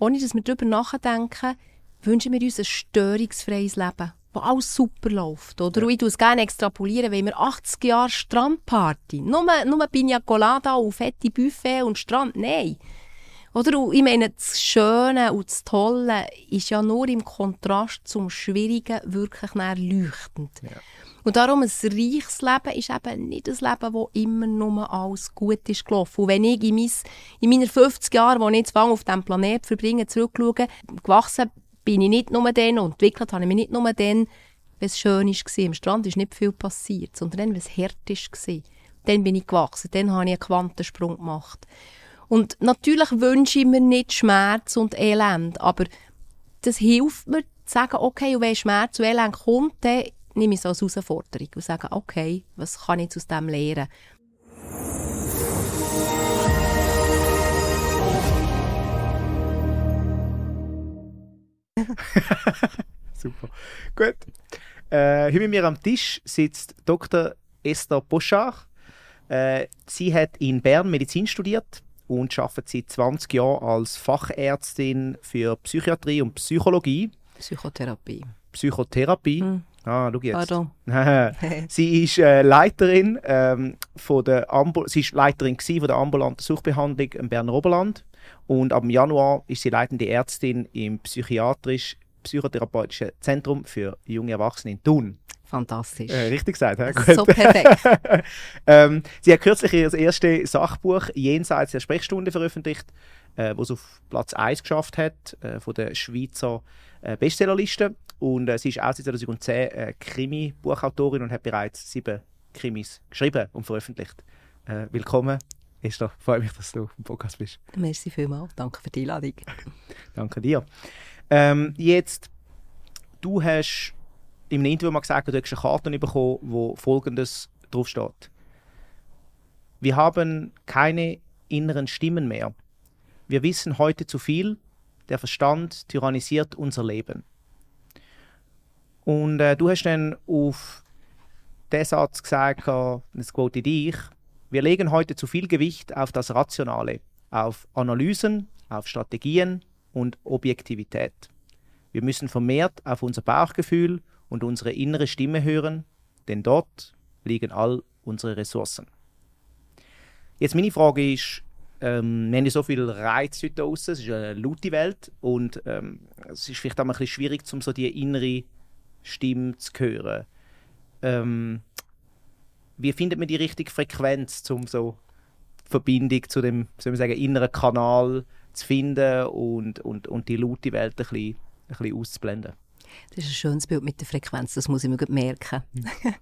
ohne dass wir darüber nachdenken, wünschen wir uns ein störungsfreies Leben, wo alles super läuft. Oder? Ja. Und ich es gerne extrapolieren, wenn wir 80 Jahre Strandparty, nur, nur Pina Colada und fette Buffet und Strand, nein. Oder? Und ich meine, das Schöne und das Tolle ist ja nur im Kontrast zum Schwierigen wirklich leuchtend. Ja. Und darum, ein reiches Leben ist eben nicht ein Leben, wo immer nur alles gut ist gelaufen. Und wenn ich in, mein, in meinen 50 Jahren, die ich jetzt auf diesem Planeten verbringe, zurückschaue, gewachsen bin ich nicht nur dann und entwickelt habe ich mich nicht nur dann, wenn es schön war. Am Strand ist nicht viel passiert, sondern dann, wenn es hart war. Dann bin ich gewachsen, dann habe ich einen Quantensprung gemacht. Und natürlich wünsche ich mir nicht Schmerz und Elend, aber das hilft mir, zu sagen, okay, und wenn Schmerz und Elend kommt, dann nehme ich es als Herausforderung und sage, okay, was kann ich jetzt aus dem lernen? Super. Gut. Äh, heute mit mir am Tisch sitzt Dr. Esther Boschard. Äh, sie hat in Bern Medizin studiert und arbeitet seit 20 Jahren als Fachärztin für Psychiatrie und Psychologie. Psychotherapie. Psychotherapie. Hm. Ah, schau jetzt. Pardon. sie ist äh, Leiterin ähm, von der Ambul sie ist Leiterin von der ambulanten Suchtbehandlung im Berner Oberland und ab Januar ist sie leitende Ärztin im psychiatrisch psychotherapeutischen Zentrum für junge Erwachsene in Thun. Fantastisch. Äh, richtig gesagt, ja? So perfekt. ähm, sie hat kürzlich ihr erstes Sachbuch «Jenseits der Sprechstunde» veröffentlicht, äh, wo es auf Platz 1 geschafft hat äh, von der Schweizer äh, Bestsellerliste. Und äh, sie ist auch seit 2010 äh, Krimi-Buchautorin und hat bereits sieben Krimis geschrieben und veröffentlicht. Äh, willkommen, Esther. Freue mich, dass du im Podcast bist. Merci vielmals. Danke für die Einladung. Danke dir. Ähm, jetzt, du hast einem Interview mal gesagt, du hast eine Karte bekommen, wo folgendes draufsteht. Wir haben keine inneren Stimmen mehr. Wir wissen heute zu viel. Der Verstand tyrannisiert unser Leben. Und äh, du hast dann auf den Satz gesagt, das quote dich, wir legen heute zu viel Gewicht auf das Rationale, auf Analysen, auf Strategien und Objektivität. Wir müssen vermehrt auf unser Bauchgefühl und unsere innere Stimme hören, denn dort liegen all unsere Ressourcen. Jetzt meine Frage ist, ähm, wir haben so viel Reiz heute draußen, es ist eine laute Welt und ähm, es ist vielleicht auch ein bisschen schwierig, um so die innere Stimme zu hören. Ähm, wie findet man die richtige Frequenz, um so Verbindung zu dem soll man sagen, inneren Kanal zu finden und, und, und die laute Welt ein bisschen, ein bisschen auszublenden? Das ist ein schönes Bild mit der Frequenz, das muss ich mir merken. Mhm.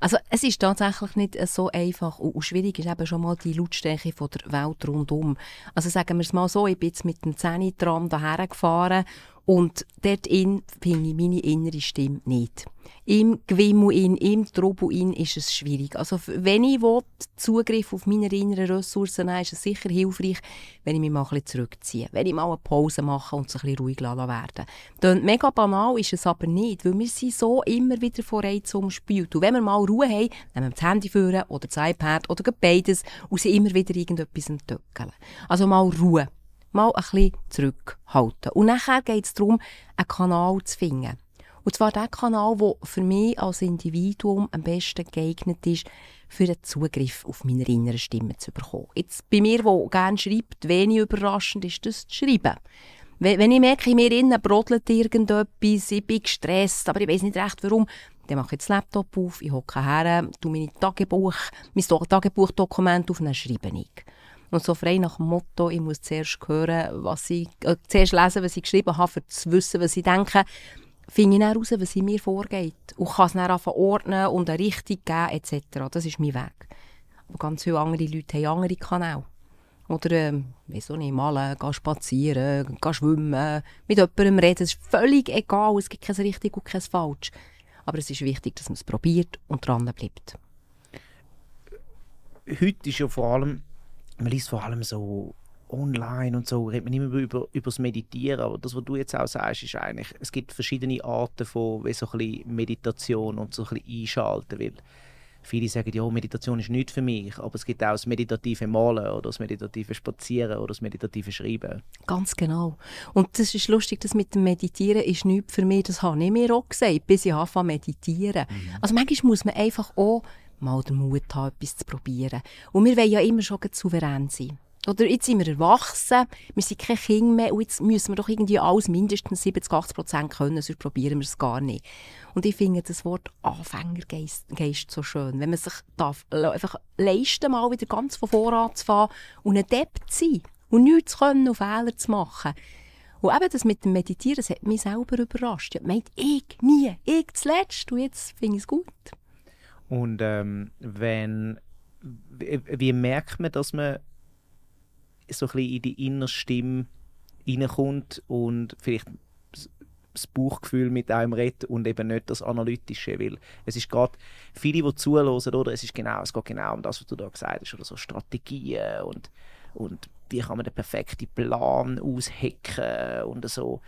also es ist tatsächlich nicht so einfach und, schwierig ist eben schon mal die Lautstärke von der Welt rundum. Also sagen wir es mal so, ich bin jetzt mit dem Zähnitram daher gefahren und dort in finde ich meine innere Stimme nicht. Im Gewimmel in, im Trubel in ist es schwierig. Also wenn ich will, Zugriff auf meine inneren Ressourcen habe, ist es sicher hilfreich, wenn ich mich mal ein bisschen zurückziehe. Wenn ich mal eine Pause mache und es ein bisschen ruhig werden lasse. mega banal ist es aber nicht, weil wir sind so immer wieder vor Reizen umspült. Und wenn wir mal Ruhe haben, nehmen wir das Handy führen oder das iPad oder beides und sind immer wieder irgendetwas entdecken. Also mal Ruhe mal ein bisschen zurückhalten. Und nachher geht es darum, einen Kanal zu finden. Und zwar der Kanal, der für mich als Individuum am besten geeignet ist, für einen Zugriff auf meine innere Stimme zu bekommen. Jetzt bei mir, der gerne schreibt, wenig überraschend ist das Schreiben. Wenn ich merke, in mir innen brodelt irgendetwas, ich bin gestresst, aber ich weiß nicht recht warum, dann mache ich das Laptop auf, ich hocke her, tue meine Tagebuch, mein Tagebuchdokument auf dann schreibe ich. Und so frei nach dem Motto, ich muss zuerst hören, was ich, äh, zuerst lesen, was ich geschrieben habe, um zu wissen, was ich denke, finde ich dann heraus, was in mir vorgeht. Und kann es dann anfangen ordnen und eine Richtung geben, etc. Das ist mein Weg. Aber ganz viele andere Leute haben andere Kanäle. Oder, ähm, wieso nicht, malen, gehen spazieren, gehen schwimmen, mit jemandem reden. Es ist völlig egal, es gibt kein richtig und kein falsch. Aber es ist wichtig, dass man es probiert und dran bleibt. Heute ist ja vor allem man liest vor allem so online und so, redet man immer über, über das Meditieren, aber das, was du jetzt auch sagst, ist eigentlich, es gibt verschiedene Arten von wie so ein bisschen Meditation und so ein bisschen einschalten, weil viele sagen, ja, Meditation ist nicht für mich, aber es gibt auch das meditative Malen oder das meditative Spazieren oder das meditative Schreiben. Ganz genau. Und das ist lustig, das mit dem Meditieren ist nichts für mich, das habe ich mir auch gesagt, bis ich anfange meditieren. Mhm. Also manchmal muss man einfach auch mal den Mut haben, etwas zu probieren. Und wir wollen ja immer schon souverän sein. Oder jetzt sind wir erwachsen, wir sind kein Kind mehr und jetzt müssen wir doch irgendwie alles mindestens 70, 80 Prozent können, sonst probieren wir es gar nicht. Und ich finde das Wort Anfängergeist so schön, wenn man sich darf, einfach leisten, mal wieder ganz von voran zu fahren und ein Depp zu sein und nichts zu können und Fehler zu machen. Und eben das mit dem Meditieren, das hat mich selber überrascht. Ich meinte, ich nie, ich zuletzt und jetzt finde ich es gut. Und ähm, wenn, wie, wie merkt man, dass man so ein bisschen in die innere Stimme reinkommt und vielleicht das Bauchgefühl mit einem redet und eben nicht das Analytische, weil es ist gerade viele, die zuhören, oder es ist genau, es geht genau um das, was du da gesagt hast, oder so Strategien und, und wie kann man den perfekten Plan aushacken und so.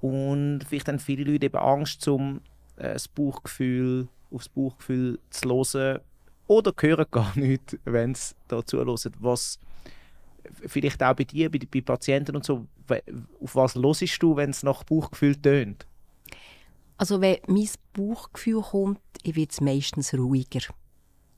Und vielleicht haben viele Leute eben Angst, um äh, das Bauchgefühl, aufs Bauchgefühl zu hören oder hören gar nicht, wenn sie da zuhören, was vielleicht auch bei dir, bei, bei Patienten und so, auf was hörst du, wenn es nach Bauchgefühl tönt? Also wenn mein Bauchgefühl kommt, werde es meistens ruhiger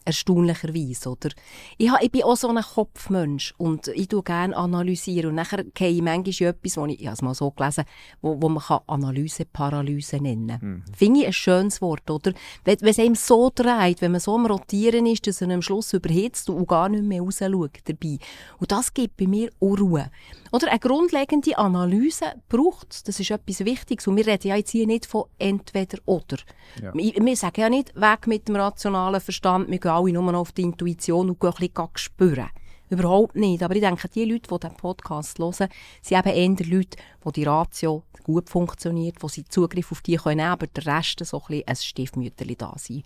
erstaunlicherweise, oder? Ich, ich bin auch so ein Kopfmensch und ich tue gerne analysieren und nachher gehe ich manchmal etwas, wo ich, ich habe es mal so gelesen, wo, wo man kann Analyse-Paralyse nennen kann. Mhm. Finde ich ein schönes Wort, oder? Wenn, wenn es einem so dreht, wenn man so am Rotieren ist, dass er am Schluss überhitzt und gar nicht mehr rausschaut dabei. Und das gibt bei mir auch Ruhe. Oder eine grundlegende Analyse braucht es. Das ist etwas Wichtiges. Und wir reden ja jetzt hier nicht von entweder oder. Ja. Wir, wir sagen ja nicht, weg mit dem rationalen Verstand, wir gehen alle nur noch auf die Intuition und ein bisschen spüren. Überhaupt nicht. Aber ich denke, die Leute, die diesen Podcast hören, sind eben eher Leute, wo die Ratio gut funktioniert, wo sie Zugriff auf die können, aber der Rest so ein bisschen ein Stiefmütterchen da sein,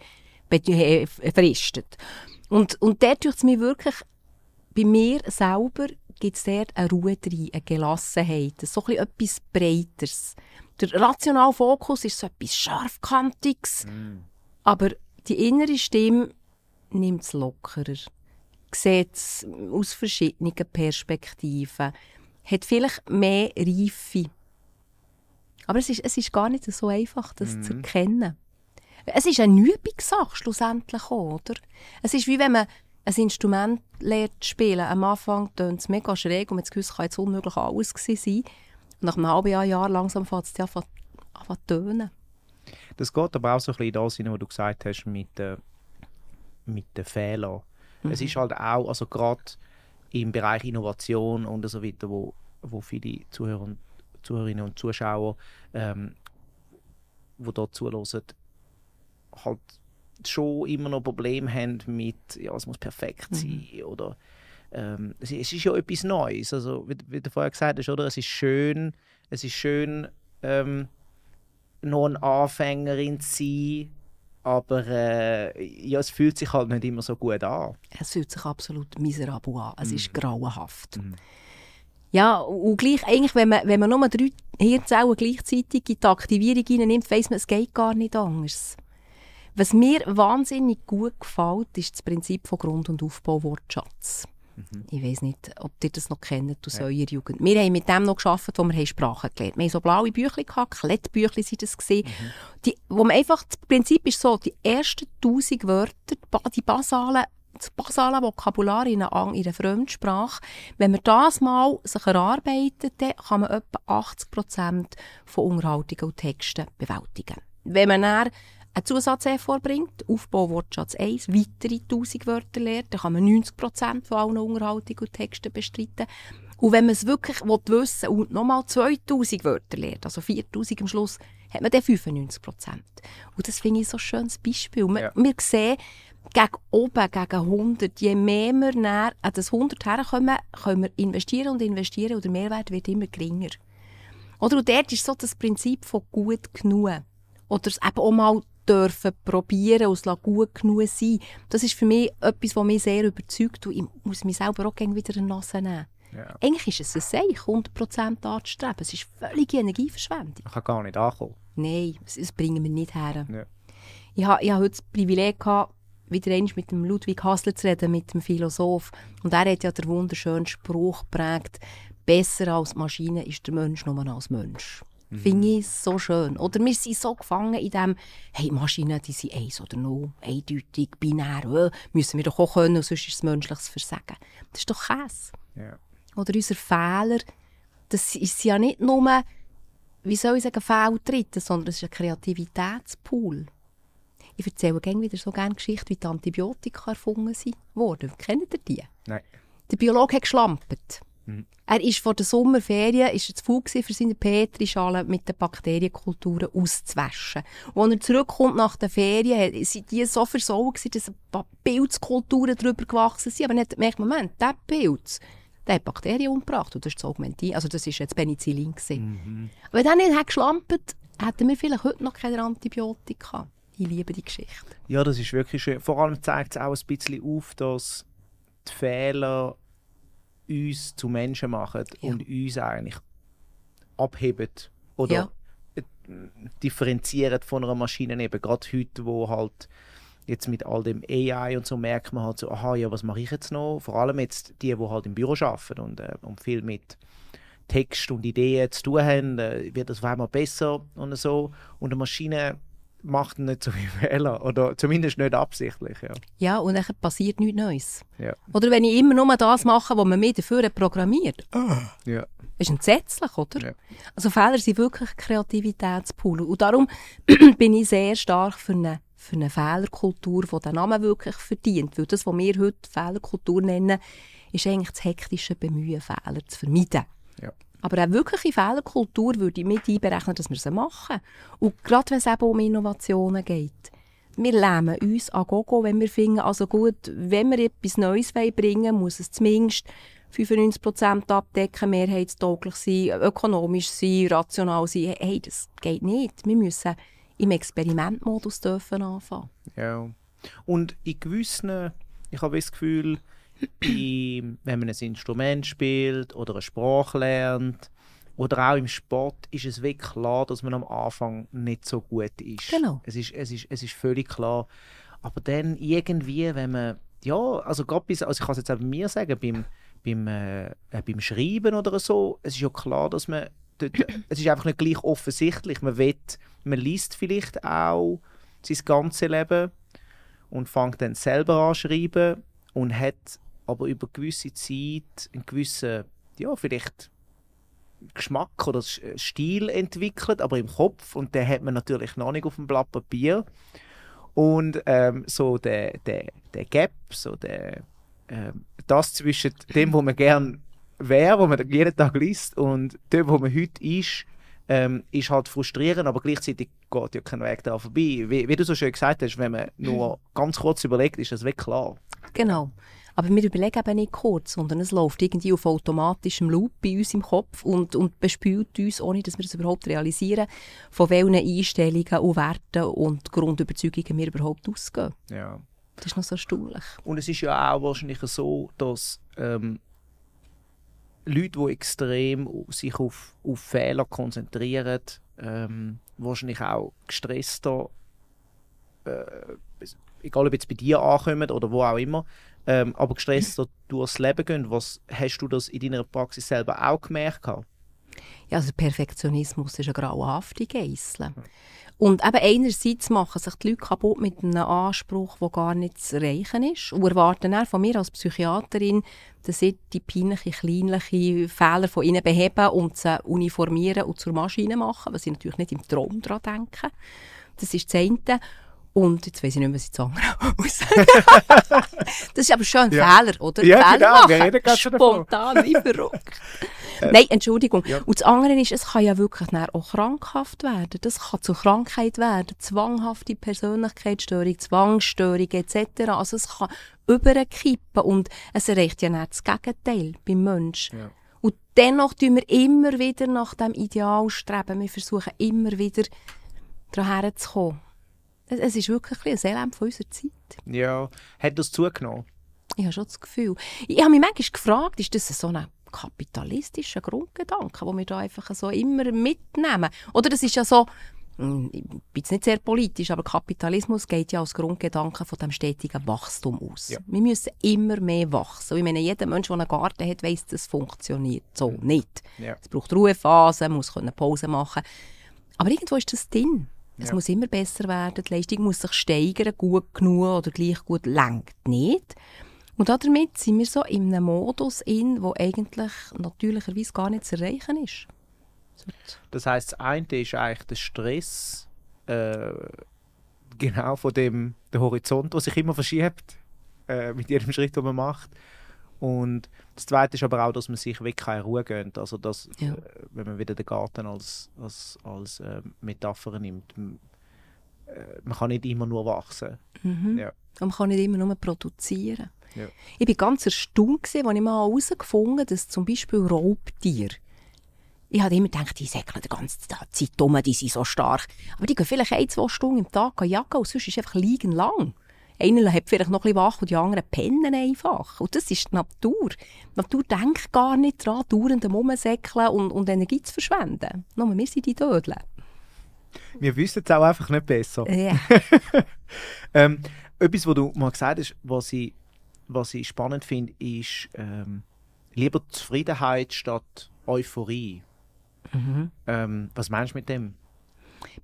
äh, verristet. Und, und dort tut es mir wirklich, bei mir selber gibt es dort eine Ruhe drin, eine Gelassenheit, so ein etwas Breiteres. Der rationale Fokus ist so etwas Scharfkantiges, mm. aber die innere Stimme nimmt es lockerer, sieht es aus verschiedenen Perspektiven, hat vielleicht mehr Reife. Aber es ist, es ist gar nicht so einfach, das mm. zu erkennen. Es ist eine Übungssache, schlussendlich auch, oder? Es ist wie wenn man ein Instrument lernt zu spielen. Am Anfang tönt es mega schräg und man das kann jetzt unmöglich alles sein. Und nach einem halben Jahr, Jahr langsam fängt es an zu tönen. Das geht aber auch so ein bisschen das hin, was du gesagt hast mit, äh, mit den Fehlern. Mhm. Es ist halt auch, also gerade im Bereich Innovation und so weiter, wo, wo viele Zuhörer, Zuhörerinnen und Zuschauer, ähm, die dort zuhören, halt schon immer noch Probleme haben mit, ja, es muss perfekt mhm. sein mhm. oder ähm, es, es, ist ja etwas Neues. Also, wie, wie, du vorher gesagt hast, oder? Es ist schön, es ist schön, ähm, noch eine Anfängerin zu sein, aber äh, ja, es fühlt sich halt nicht immer so gut an. Es fühlt sich absolut miserabel an. Es mhm. ist grauenhaft. Mhm. Ja, und gleich, eigentlich, wenn man, wenn man nur drei Hirnzellen gleichzeitig in die Aktivierung nimmt, weiss man, es geht gar nicht anders. Was mir wahnsinnig gut gefällt, ist das Prinzip von Grund- und Aufbau-Wortschatz. Mhm. Ich weiß nicht, ob ihr das noch kennt aus ja. eurer Jugend. Wir haben mit dem noch geschafft, wo wir Sprachen gelernt haben. Wir haben so blaue Bücher gehabt, Klettbücher sind das gesehen. Mhm. Die, wo man einfach, das Prinzip ist so, die ersten tausend Wörter, die basalen das basale Vokabular in einer, in einer Fremdsprache, wenn man das mal sich erarbeitet, dann kann man etwa 80 Prozent von Unterhaltungen und Texten bewältigen. Wenn man dann einen Zusatz vorbringt, Aufbau Wortschatz 1, weitere 1000 Wörter lernt, dann kann man 90% von allen Unterhaltungen und Texten bestreiten. Und wenn man es wirklich wissen will und nochmal 2000 Wörter lernt, also 4000 am Schluss, hat man dann 95 Und das finde ich so ein schönes Beispiel. Wir, ja. wir sehen, gegen oben, gegen 100, je mehr wir näher an das 100 herkommen, können wir investieren und investieren und der Mehrwert wird immer geringer. Oder und dort ist so das Prinzip von gut genug. Oder es eben auch mal dürfen probieren und es gut genug sein. Das ist für mich etwas, was mich sehr überzeugt und ich muss mich selber auch wieder in die Nase nehmen. Ja. Eigentlich ist es ein Seich, 100% anzustreben. Es ist völlige Energieverschwendung. Ich kann gar nicht ankommen. Nein, das, bringen wir nicht her. Ja. Ich, habe, ich hatte heute das Privileg, gehabt, wieder einmal mit dem Ludwig Hassler zu reden, mit dem Philosoph. Und er hat ja den wunderschönen Spruch geprägt, besser als Maschine ist der Mensch nur als Mensch. Mhm. Finde ich so schön. Oder wir sind so gefangen in dem, hey, Maschinen, die sind eins oder null, eindeutig, binär, äh, müssen wir doch auch können, sonst ist es menschliches Versagen. Das ist doch Käse. Ja. Oder unser Fehler, das ist ja nicht nur, wie soll ich sagen, Fehltritte, sondern es ist ein Kreativitätspool. Ich erzähle gerne wieder so gerne Geschichten, wie die Antibiotika erfunden wurden. Kennt ihr die? Nein. Der Biologe hat geschlampert. Mhm. Er ist vor der Sommerferien ist er zu faul für seine Petrischale mit den Bakterienkulturen auszuwaschen. Und als er zurückkommt nach den Ferien, sind die so versaut dass ein paar Pilzkulturen darüber gewachsen sind. Aber nicht gemerkt, Moment, der Pilz, der hat Bakterien umgebracht. Und das ist das Augmentin, also das ist jetzt Penicillin Mhm. Wenn er nicht geschlampert hätten wir vielleicht heute noch keine Antibiotika. Ich liebe die Geschichte. Ja, das ist wirklich schön. Vor allem zeigt es auch ein bisschen auf, dass die Fehler uns zu Menschen machen ja. und uns eigentlich abheben oder ja. differenzieren von einer Maschine eben gerade heute, wo halt jetzt mit all dem AI und so merkt man halt so, aha, ja, was mache ich jetzt noch? Vor allem jetzt die, die halt im Büro arbeiten und, äh, und viel mit Text und Ideen zu tun haben, äh, wird das auf einmal besser und so. Und eine Maschine macht nicht so viele Fehler. Oder zumindest nicht absichtlich. Ja, ja und dann passiert nichts Neues. Ja. Oder wenn ich immer nur das mache, was man mir dafür programmiert. Ja. ist entsetzlich, oder? Ja. Also Fehler sind wirklich Kreativitätspool. Und darum bin ich sehr stark für eine, für eine Fehlerkultur, die den Namen wirklich verdient. Weil das, was wir heute Fehlerkultur nennen, ist eigentlich das hektische Bemühen, Fehler zu vermeiden. Aber eine wirkliche Fehlerkultur würde ich mit einberechnen, dass wir sie machen. Und gerade wenn es eben um Innovationen geht. Wir lähmen uns an Gogo, wenn wir finden, also gut, wenn wir etwas Neues bringen muss es zumindest 95% abdecken, mehrheitstauglich sein, ökonomisch sein, rational sein. Hey, das geht nicht. Wir müssen im Experimentmodus dürfen anfangen. Ja. Und in gewissen, ich habe das Gefühl, wenn man ein Instrument spielt oder eine Sprache lernt oder auch im Sport, ist es wirklich klar, dass man am Anfang nicht so gut ist. Genau. Es ist, es ist, es ist völlig klar. Aber dann irgendwie, wenn man, ja, also gerade bis, also ich kann es jetzt auch bei mir sagen, beim, beim, äh, äh, beim Schreiben oder so, es ist ja klar, dass man, es ist einfach nicht gleich offensichtlich. Man will, man liest vielleicht auch sein ganzes Leben und fängt dann selber an zu schreiben und hat aber über gewisse Zeit einen gewissen, ja, vielleicht Geschmack oder Stil entwickelt, aber im Kopf. Und den hat man natürlich noch nicht auf dem Blatt Papier. Und ähm, so der, der, der Gap, so der, ähm, das zwischen dem, wo man gern wäre, wo man jeden Tag liest, und dem, wo man heute ist, ähm, ist halt frustrierend, aber gleichzeitig geht ja kein Weg da vorbei. Wie, wie, du so schön gesagt hast, wenn man nur ganz kurz überlegt, ist das wirklich klar. Genau. Aber wir überlegen eben nicht kurz, sondern es läuft irgendwie auf automatischem Loop bei uns im Kopf und, und bespült uns, ohne dass wir es überhaupt realisieren, von welchen Einstellungen und Werten und Grundüberzeugungen wir überhaupt ausgehen. Ja. Das ist noch so erstaunlich. Und es ist ja auch wahrscheinlich so, dass ähm, Leute, die extrem sich auf, auf Fehler konzentrieren, ähm, wahrscheinlich auch gestresster, äh, egal ob jetzt bei dir ankommen oder wo auch immer, ähm, aber gestresst durchs Leben gehen. Was hast du das in deiner Praxis selber auch gemerkt? Ja, also Perfektionismus ist eine grauenhafte Geißel. Und eben einerseits machen sich die Leute kaputt mit einem Anspruch, der gar nicht zu erreichen ist und erwarten dann von mir als Psychiaterin, dass ich die peinlichen, kleinlichen Fehler von ihnen beheben und sie uniformieren und zur Maschine machen, was ich natürlich nicht im Traum daran denke. Das ist das eine. Und jetzt weiß ich nicht mehr, was ich zu sagen. das ist aber schon ein ja. Fehler, oder? Ja, Fehler genau. Machen. Wir Spontan, wie verrückt. Äh, Nein, Entschuldigung. Ja. Und das andere ist, es kann ja wirklich auch krankhaft werden. Das kann zur Krankheit werden. Zwanghafte Persönlichkeitsstörung, Zwangsstörung etc. Also es kann überkippen und es erreicht ja nicht das Gegenteil beim Menschen. Ja. Und dennoch tun wir immer wieder nach dem Ideal streben. Wir versuchen immer wieder daran zu kommen. Es ist wirklich ein Elend von unserer Zeit. Ja, hat das zugenommen? Ich habe schon das Gefühl. Ich habe mich manchmal gefragt, ist das so ein kapitalistischer Grundgedanke, den wir da einfach so immer mitnehmen? Oder das ist ja so, hm, ich bin jetzt nicht sehr politisch, aber Kapitalismus geht ja als Grundgedanke von dem stetigen Wachstum aus. Ja. Wir müssen immer mehr wachsen. Ich meine, jeder Mensch, der einen Garten hat, weiss, das funktioniert so mhm. nicht. Ja. Es braucht Ruhephasen, muss Pause machen. Aber irgendwo ist das drin. Es ja. muss immer besser werden, die Leistung muss sich steigern, gut genug oder gleich gut, lenkt nicht. Und damit sind wir so in einem Modus in, wo eigentlich natürlicherweise gar nicht zu erreichen ist. Das heißt, das eine ist eigentlich der Stress, äh, genau von dem der Horizont, der sich immer verschiebt äh, mit jedem Schritt, den man macht. Und das Zweite ist aber auch, dass man sich wirklich keine Ruhe gönnt. Also, dass, ja. äh, wenn man wieder den Garten als, als, als äh, Metapher nimmt, äh, man kann nicht immer nur wachsen. Mhm. Ja. Und man kann nicht immer nur produzieren. Ja. Ich war ganz erstaunt, als ich mal herausgefunden habe, dass zum Beispiel Raubtiere ich habe immer gedacht, die säckeln die ganze Zeit um, die sind so stark. Aber die gehen vielleicht ein, zwei Stunden im Tag jagen und sonst ist es einfach liegen lang. Einer hat vielleicht noch ein bisschen wach und die anderen pennen einfach. Und das ist die Natur. Die Natur denkt gar nicht daran, dauernd am Umsäckeln und, und Energie zu verschwenden. Nur wir sind die Dödel. Wir wissen es auch einfach nicht besser. Ja. ähm, etwas, was du mal gesagt hast, was ich, was ich spannend finde, ist ähm, lieber Zufriedenheit statt Euphorie. Mhm. Ähm, was meinst du mit dem?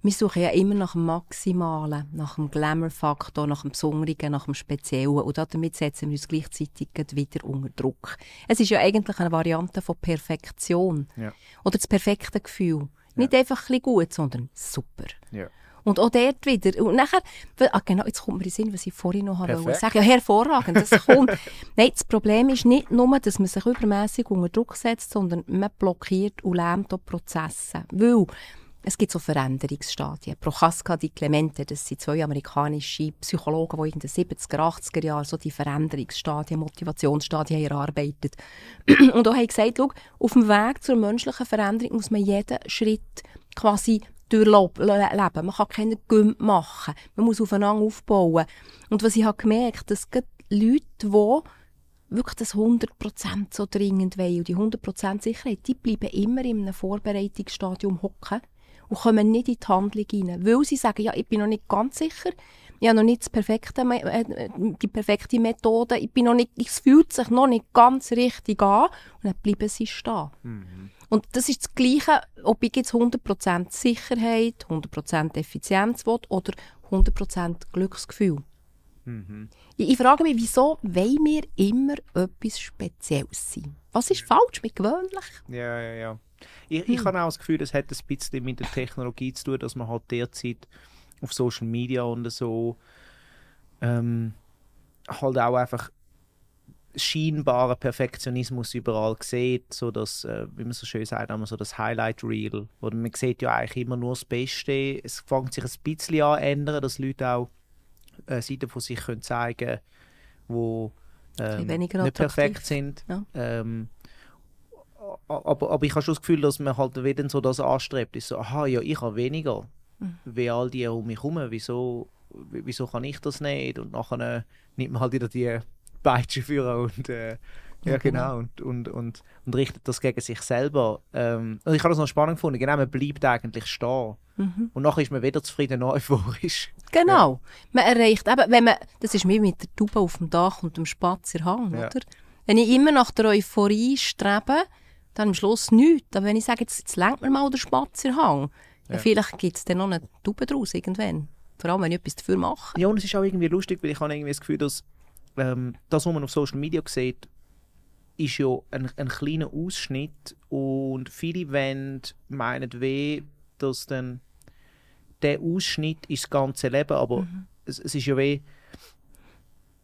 Wir suchen ja immer nach dem Maximalen, nach dem Glamour-Faktor, nach dem Besonderen, nach dem Speziellen. Und damit setzen wir uns gleichzeitig wieder unter Druck. Es ist ja eigentlich eine Variante von Perfektion. Ja. Oder das perfekte Gefühl. Ja. Nicht einfach ein bisschen gut, sondern super. Ja. Und auch dort wieder. Und nachher, ah, genau, jetzt kommt mir in Sinn, was ich vorhin noch habe sagen. Ja, hervorragend, das kommt. Nein, das Problem ist nicht nur, dass man sich übermäßig unter Druck setzt, sondern man blockiert und lähmt auch Prozesse. Weil, es gibt so Veränderungsstadien. Prochaska, die Clemente, das sind zwei amerikanische Psychologen, die in den 70er, 80er Jahren so die Veränderungsstadien, Motivationsstadien erarbeitet. Und auch haben gesagt, schau, auf dem Weg zur menschlichen Veränderung muss man jeden Schritt quasi durchleben. Man kann keine Gümp machen. Man muss aufeinander aufbauen. Und was ich habe gemerkt, dass Leute, die wirklich das 100% so dringend wollen und die 100% Sicherheit, die bleiben immer in einem Vorbereitungsstadium hocken und kommen nicht in die Handlung rein. Weil sie sagen, ja, ich bin noch nicht ganz sicher, ich habe noch nicht das perfekte, äh, die perfekte Methode, ich bin noch nicht, es fühlt sich noch nicht ganz richtig an und dann bleiben sie stehen. Mhm. Und das ist das Gleiche, ob ich jetzt 100% Sicherheit, 100% Effizienz will oder 100% Glücksgefühl. Mhm. Ich, frage mich, wieso wollen wir immer etwas Spezielles sein? Was ist falsch mit gewöhnlich? Ja, ja, ja. Ich, hm. ich habe auch das Gefühl, es hat ein bisschen mit der Technologie zu tun, dass man halt derzeit auf Social Media und so ähm, halt auch einfach scheinbaren Perfektionismus überall sieht, so dass, äh, wie man so schön sagt, einmal so das Highlight Reel, wo man sieht ja eigentlich immer nur das Beste. Es fängt sich ein bisschen an zu ändern, dass Leute auch äh, Seiten von sich können zeigen wo ähm, nicht perfekt sind. Ja. Ähm, aber, aber ich habe schon das Gefühl, dass man halt wieder so das anstrebt. Ist so, aha, ja, ich habe weniger. Mhm. Wie all die um mich herum. Wieso, wieso kann ich das nicht? Und nachher nimmt man halt wieder die Peitsche führen und äh, ja, genau. genau. Und, und, und, und richtet das gegen sich selber. Ähm, und ich habe das noch spannend gefunden. Genau, man bleibt eigentlich stehen. Mhm. Und nachher ist man wieder zufrieden und euphorisch. Genau. Ja. Man erreicht, eben, wenn man, das ist wie mit der Taube auf dem Dach und dem Spazierhang, ja. oder? Wenn ich immer nach der Euphorie strebe, dann am Schluss nichts. Aber wenn ich sage, jetzt, jetzt lenkt mir mal der Spazierhang, ja. vielleicht gibt es dann noch eine Taube draus irgendwann. Vor allem, wenn ich etwas dafür mache. Ja, und es ist auch irgendwie lustig, weil ich habe irgendwie das Gefühl, dass ähm, das, was man auf Social Media sieht, ist ja ein, ein kleiner Ausschnitt und viele wollen, meinen weh, dass dann der Ausschnitt ist das ganze Leben, aber mhm. es, es, ist ja weh,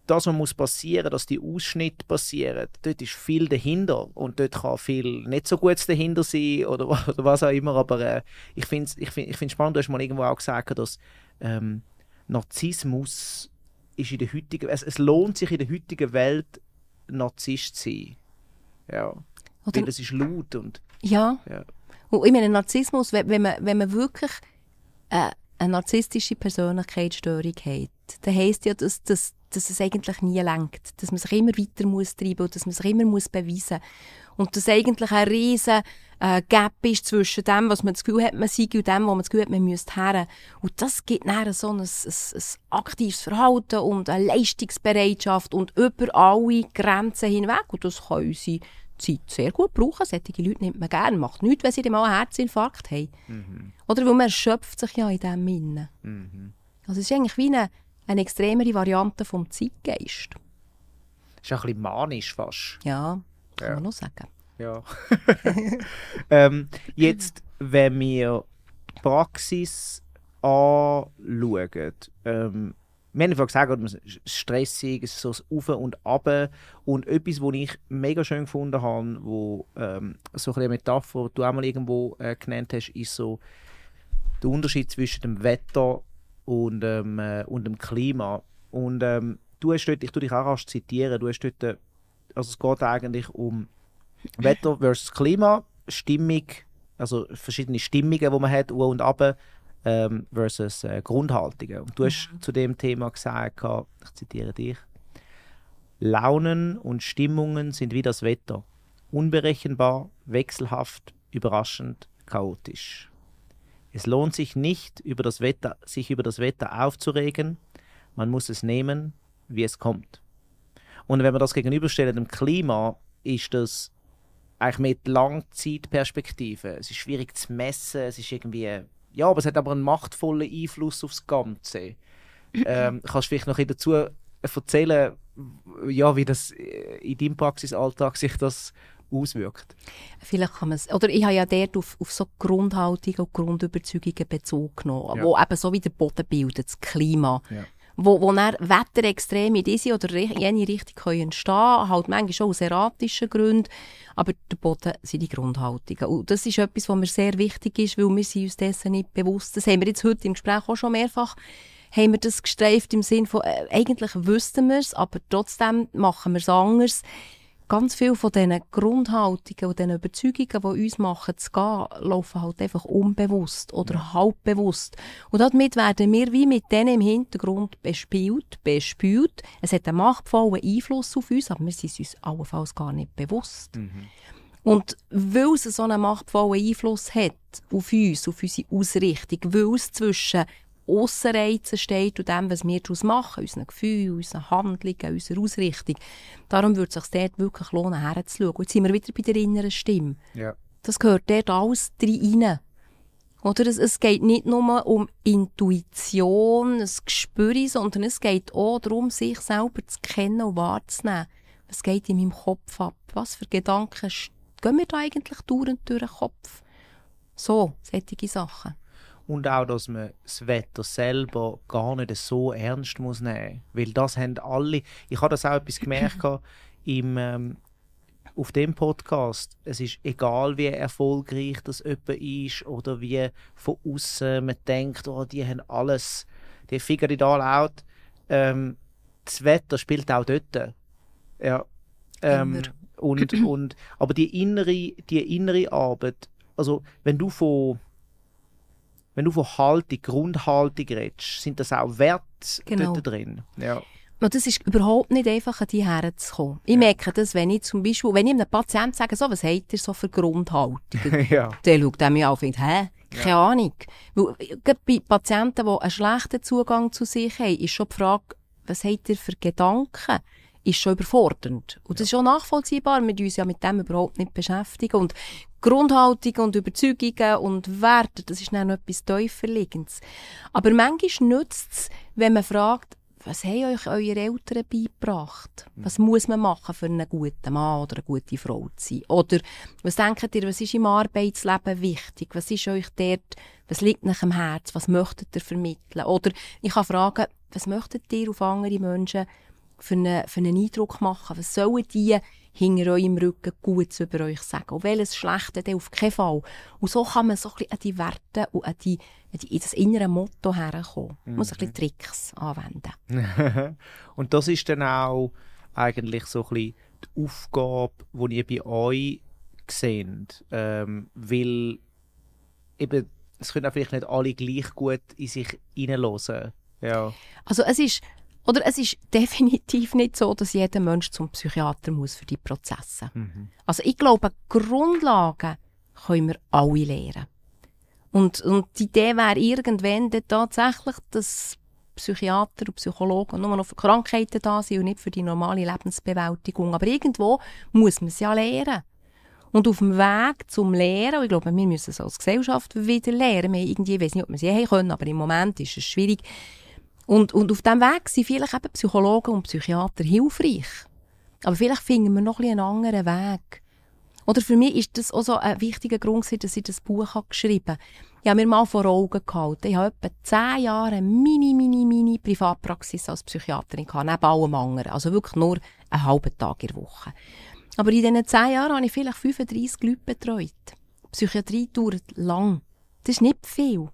das, was muss passieren, dass die Ausschnitte passieren, dort ist viel dahinter und dort kann viel nicht so Gutes dahinter sein oder, oder was auch immer, aber äh, ich finde es ich find, ich find spannend, du hast mal irgendwo auch gesagt, dass ähm, Narzissmus ist in der heutigen, es, es lohnt sich in der heutigen Welt Narzisst zu sein. Ja. Oder, Weil es ist laut und... Ja. ja. Und ich meine, Narzissmus, wenn man, wenn man wirklich äh, eine narzisstische Persönlichkeitsstörung hat, dann heisst ja, dass, dass dass es eigentlich nie lenkt, dass man sich immer weiter muss treiben und dass man sich immer muss beweisen und dass eigentlich ein riesen äh, Gap ist zwischen dem, was man das Gefühl hat, man sei und dem, wo man das Gefühl hat, man müsste her. Und das gibt dann so ein, ein, ein aktives Verhalten und eine Leistungsbereitschaft und über alle Grenzen hinweg. Und das kann unsere Zeit sehr gut brauchen. Solche Leute nimmt man gerne. Macht nichts, wenn sie mal einen Herzinfarkt haben. Mhm. Oder weil man erschöpft sich ja in diesem Innen. Mhm. Also es ist eigentlich wie eine, eine extremere Variante vom Zeitgeist. Das ist ein bisschen manisch fast. Ja, kann ja. man noch sagen. Ja. ähm, jetzt, wenn wir Praxis anschauen, ähm, wir haben gesagt, es ist stressig, es ist so Auf und Ab. Und etwas, was ich mega schön gefunden habe, wo ähm, so eine Metapher, die du auch mal irgendwo äh, genannt hast, ist so der Unterschied zwischen dem Wetter und, ähm, äh, und dem Klima. Und ähm, du hast dort, ich tue dich auch rasch zitieren, du hast dort, äh, also es geht eigentlich um Wetter versus Klima, Stimmung, also verschiedene Stimmungen, die man hat, und ab ähm, versus äh, Grundhaltungen. Und du hast mhm. zu dem Thema gesagt, ich zitiere dich, Launen und Stimmungen sind wie das Wetter, unberechenbar, wechselhaft, überraschend, chaotisch. Es lohnt sich nicht, über das Wetter, sich über das Wetter aufzuregen, man muss es nehmen, wie es kommt. Und wenn man das gegenüberstellt dem Klima, ist das eigentlich mit Langzeitperspektive. Es ist schwierig zu messen, es ist irgendwie ja, aber es hat aber einen machtvollen Einfluss aufs Ganze. ähm, kannst du vielleicht noch dazu erzählen, ja, wie das in deinem Praxisalltag sich das auswirkt? Vielleicht kann man es, oder ich habe ja dort auf, auf so Grundhaltungen und Grundüberzeugungen Bezug genommen, ja. wo eben so wie der Boden bildet, das Klima. Ja wo, wo dann Wetterextreme in diese oder jene Richtung können entstehen können, halt manchmal schon aus erratischen Gründen, aber der Boden sind die Grundhaltungen. Und das ist etwas, was mir sehr wichtig ist, weil wir sind uns dessen nicht bewusst. Das haben wir jetzt heute im Gespräch auch schon mehrfach haben wir das gestreift im Sinn von, äh, eigentlich wüssten wir es, aber trotzdem machen wir es anders ganz viel von diesen Grundhaltungen und diesen Überzeugungen, die uns machen zu gehen, laufen halt einfach unbewusst oder ja. halbbewusst. Und damit werden wir wie mit denen im Hintergrund bespielt, bespült. Es hat einen machtvollen Einfluss auf uns, aber wir sind uns allenfalls gar nicht bewusst. Mhm. Und weil es so einen machtvollen Einfluss hat auf uns, auf unsere Ausrichtung, weil es zwischen Aussenreizen steht und dem, was wir daraus machen, unseren Gefühlen, unseren Handlungen, unserer Ausrichtung. Darum würde es sich dort wirklich lohnen, herzuschauen. Jetzt sind wir wieder bei der inneren Stimme. Ja. Das gehört dort alles rein. Oder es, es, geht nicht nur um Intuition, ein Gespür, sondern es geht auch darum, sich selber zu kennen und wahrzunehmen. Was geht in meinem Kopf ab? Was für Gedanken gehen mir da eigentlich dauernd durch den Kopf? So, solche Sachen und auch, dass man das Wetter selber gar nicht so ernst muss nehmen muss. Weil das haben alle, ich habe das auch etwas gemerkt im, ähm, auf dem Podcast. Es ist egal, wie erfolgreich das jemand ist oder wie von außen man denkt, oh, die haben alles, die figure it all out. Ähm, das Wetter spielt auch dort. Ja. Ähm, und, und, aber die innere, die innere Arbeit, also wenn du von wenn du von Haltung, Grundhaltung redest, sind das auch Werte genau. dort drin? Ja. Und das ist überhaupt nicht einfach, an die herzukommen. Ich ja. merke das, wenn ich zum Beispiel, wenn ich einem Patienten sage, so, was habt ihr so für Grundhaltung? ja. Der schaut mich an und denkt, hä? Keine ja. Ahnung. Weil, bei Patienten, die einen schlechten Zugang zu sich haben, ist schon die Frage, was habt ihr für Gedanken? Ist schon überfordernd. Und das ist schon nachvollziehbar. Wir uns ja mit dem überhaupt nicht beschäftigen. Und Grundhaltung und Überzeugungen und Werte, das ist dann noch etwas tieferliegendes. Aber manchmal nützt es, wenn man fragt, was haben euch eure Eltern beigebracht? Was muss man machen, für einen guten Mann oder eine gute Frau zu sein? Oder was denkt ihr, was ist im Arbeitsleben wichtig? Was ist euch dort, was liegt nach dem Herz? Was möchtet ihr vermitteln? Oder ich kann fragen, was möchtet ihr auf andere Menschen für einen, für einen Eindruck machen? Was sollen die hinter eurem Rücken Gutes über euch sagen? Und welches Schlechte dann auf keinen Fall? Und so kann man so ein bisschen an die Werte und an, die, an die, das innere Motto herkommen. Man muss ein bisschen mhm. Tricks anwenden. und das ist dann auch eigentlich so ein bisschen die Aufgabe, die ihr bei euch seht. Ähm, weil eben, es können auch vielleicht nicht alle gleich gut in sich hineinhören. Ja. Also es ist Oder es ist definitiv nicht so, dass jeder Mensch zum Psychiater muss für die Prozesse. Mhm. Also ich glaube, Grundlagen können wir alle lernen. Und, und die Idee wäre irgendwann tatsächlich, dass Psychiater und Psychologen nur noch für Krankheiten da sind und nicht für die normale Lebensbewältigung. Aber irgendwo muss man es ja lernen. Und auf dem Weg zum Lehren, ich glaube, wir müssen es als Gesellschaft wieder lernen. Wir irgendwie, ich weiß nicht, ob wir es je können, aber im Moment ist es schwierig. Und, und auf diesem Weg sind vielleicht eben Psychologen und Psychiater hilfreich. Aber vielleicht finden wir noch ein einen anderen Weg. Oder für mich ist das auch so ein wichtiger Grund, dass ich das Buch geschrieben habe. Ich habe mir mal vor Augen gehalten. Ich habe etwa zehn Jahre eine mini, mini, mini Privatpraxis als Psychiaterin gehabt, neben allem anderen. Also wirklich nur einen halben Tag in der Woche. Aber in diesen zehn Jahren habe ich vielleicht 35 Leute betreut. Psychiatrie dauert lang. Das ist nicht viel.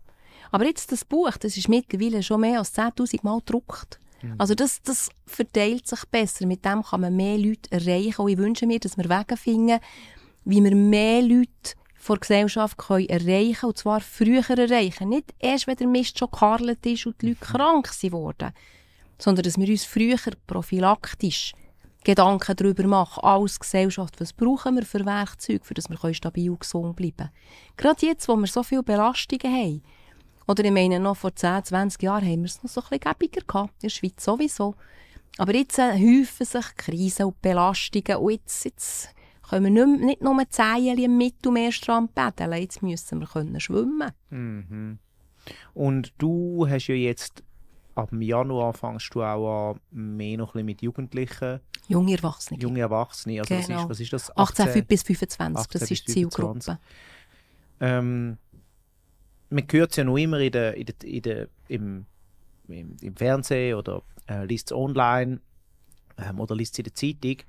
Aber jetzt das Buch, das ist mittlerweile schon mehr als 10'000 Mal gedruckt. Mhm. Also das, das verteilt sich besser. Mit dem kann man mehr Leute erreichen. Und ich wünsche mir, dass wir Wege finden, wie wir mehr Leute vor der Gesellschaft können erreichen können. Und zwar früher erreichen. Nicht erst, wenn der Mist schon gekarlet ist und die Leute mhm. krank wurden. Sondern, dass wir uns früher prophylaktisch Gedanken darüber machen, als Gesellschaft, was brauchen wir für Werkzeuge, für dass wir stabil und gesund bleiben können. Gerade jetzt, wo wir so viele Belastungen haben, oder ich meine, noch vor 10, 20 Jahren haben wir es noch so ein bisschen gäbiger gehabt, in der Schweiz sowieso. Aber jetzt äh, häufen sich Krisen und Belastungen und jetzt, jetzt können wir nicht, nicht nur Zehen im Mittelmeerstrand paddeln, jetzt müssen wir können schwimmen. Mhm. Und du hast ja jetzt ab dem Januar fängst du auch an, mehr noch ein bisschen mit Jugendlichen. Junge Erwachsene. Junge Erwachsene. Also genau. was, ist, was ist das? 18, 18 bis 25, 18 das ist die Zielgruppe. Ähm, man hört es ja noch immer in der, in der, in der, im, im, im, Fernsehen oder äh, liest es online ähm, oder liest es in der Zeitung,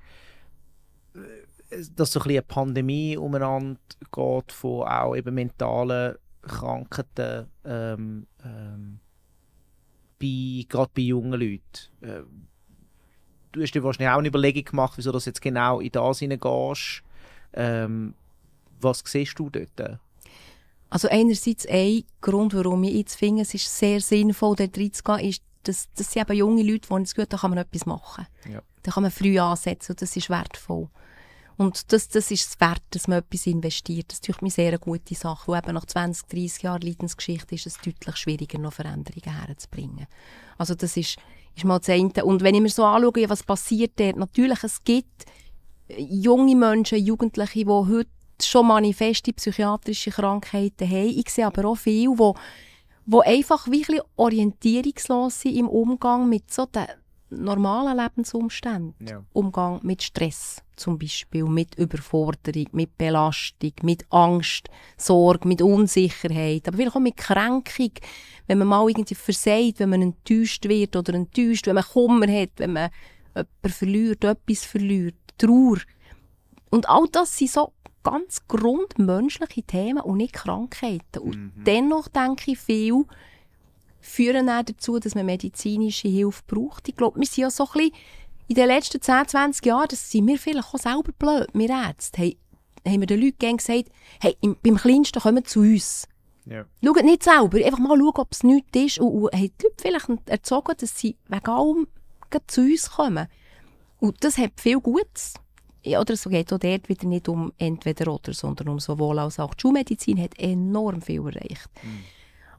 äh, dass so ein eine Pandemie umeinander geht von auch eben mentalen Krankheiten ähm, ähm, bei, gerade bei jungen Leuten. Äh, du hast dir wahrscheinlich auch eine Überlegung gemacht, wieso du jetzt genau in das hineingehst. Ähm, was siehst du dort? Also einerseits ein Grund, warum ich jetzt finde, es ist sehr sinnvoll, dort reinzugehen, ist, dass das sind eben junge Leute, die das gut, da kann man etwas machen. Ja. Da kann man früh ansetzen und das ist wertvoll. Und das, das ist es wert, dass man etwas investiert. Das ist mir sehr eine gute Sache. Weil eben nach 20, 30 Jahren Leidensgeschichte ist es deutlich schwieriger, noch Veränderungen herzubringen. Also das ist, ist mal das eine. Und wenn ich mir so anschaue, was passiert dort, natürlich, es gibt junge Menschen, Jugendliche, die heute schon manifeste psychiatrische Krankheiten haben. Ich sehe aber auch viele, die, die einfach wirklich orientierungslos sind im Umgang mit so den normalen Lebensumständen. Ja. Umgang mit Stress zum Beispiel, mit Überforderung, mit Belastung, mit Angst, Sorge, mit Unsicherheit, aber vielleicht auch mit Kränkung, wenn man mal irgendwie versagt, wenn man enttäuscht wird oder enttäuscht, wenn man Kummer hat, wenn man jemanden verliert, etwas verliert, Trauer. Und all das sind so ganz grundmenschliche Themen und nicht Krankheiten. Und mhm. dennoch denke ich viel, führen auch dazu, dass man medizinische Hilfe braucht. Ich glaube, wir sind ja so ein bisschen in den letzten 10, 20 Jahren, das sind wir vielleicht auch selber blöd, wir Ärzte, haben, haben wir den Leuten gesagt, hey, im, beim Kleinsten kommen zu uns. Ja. Schaut nicht selber, einfach mal schauen, ob es nichts ist und, und haben die Leute vielleicht erzogen, dass sie wegen allem zu uns kommen. Und das hat viel Gutes. Oder so geht auch dort wieder nicht um entweder oder, sondern um sowohl als auch. Die Schulmedizin hat enorm viel erreicht. Mhm.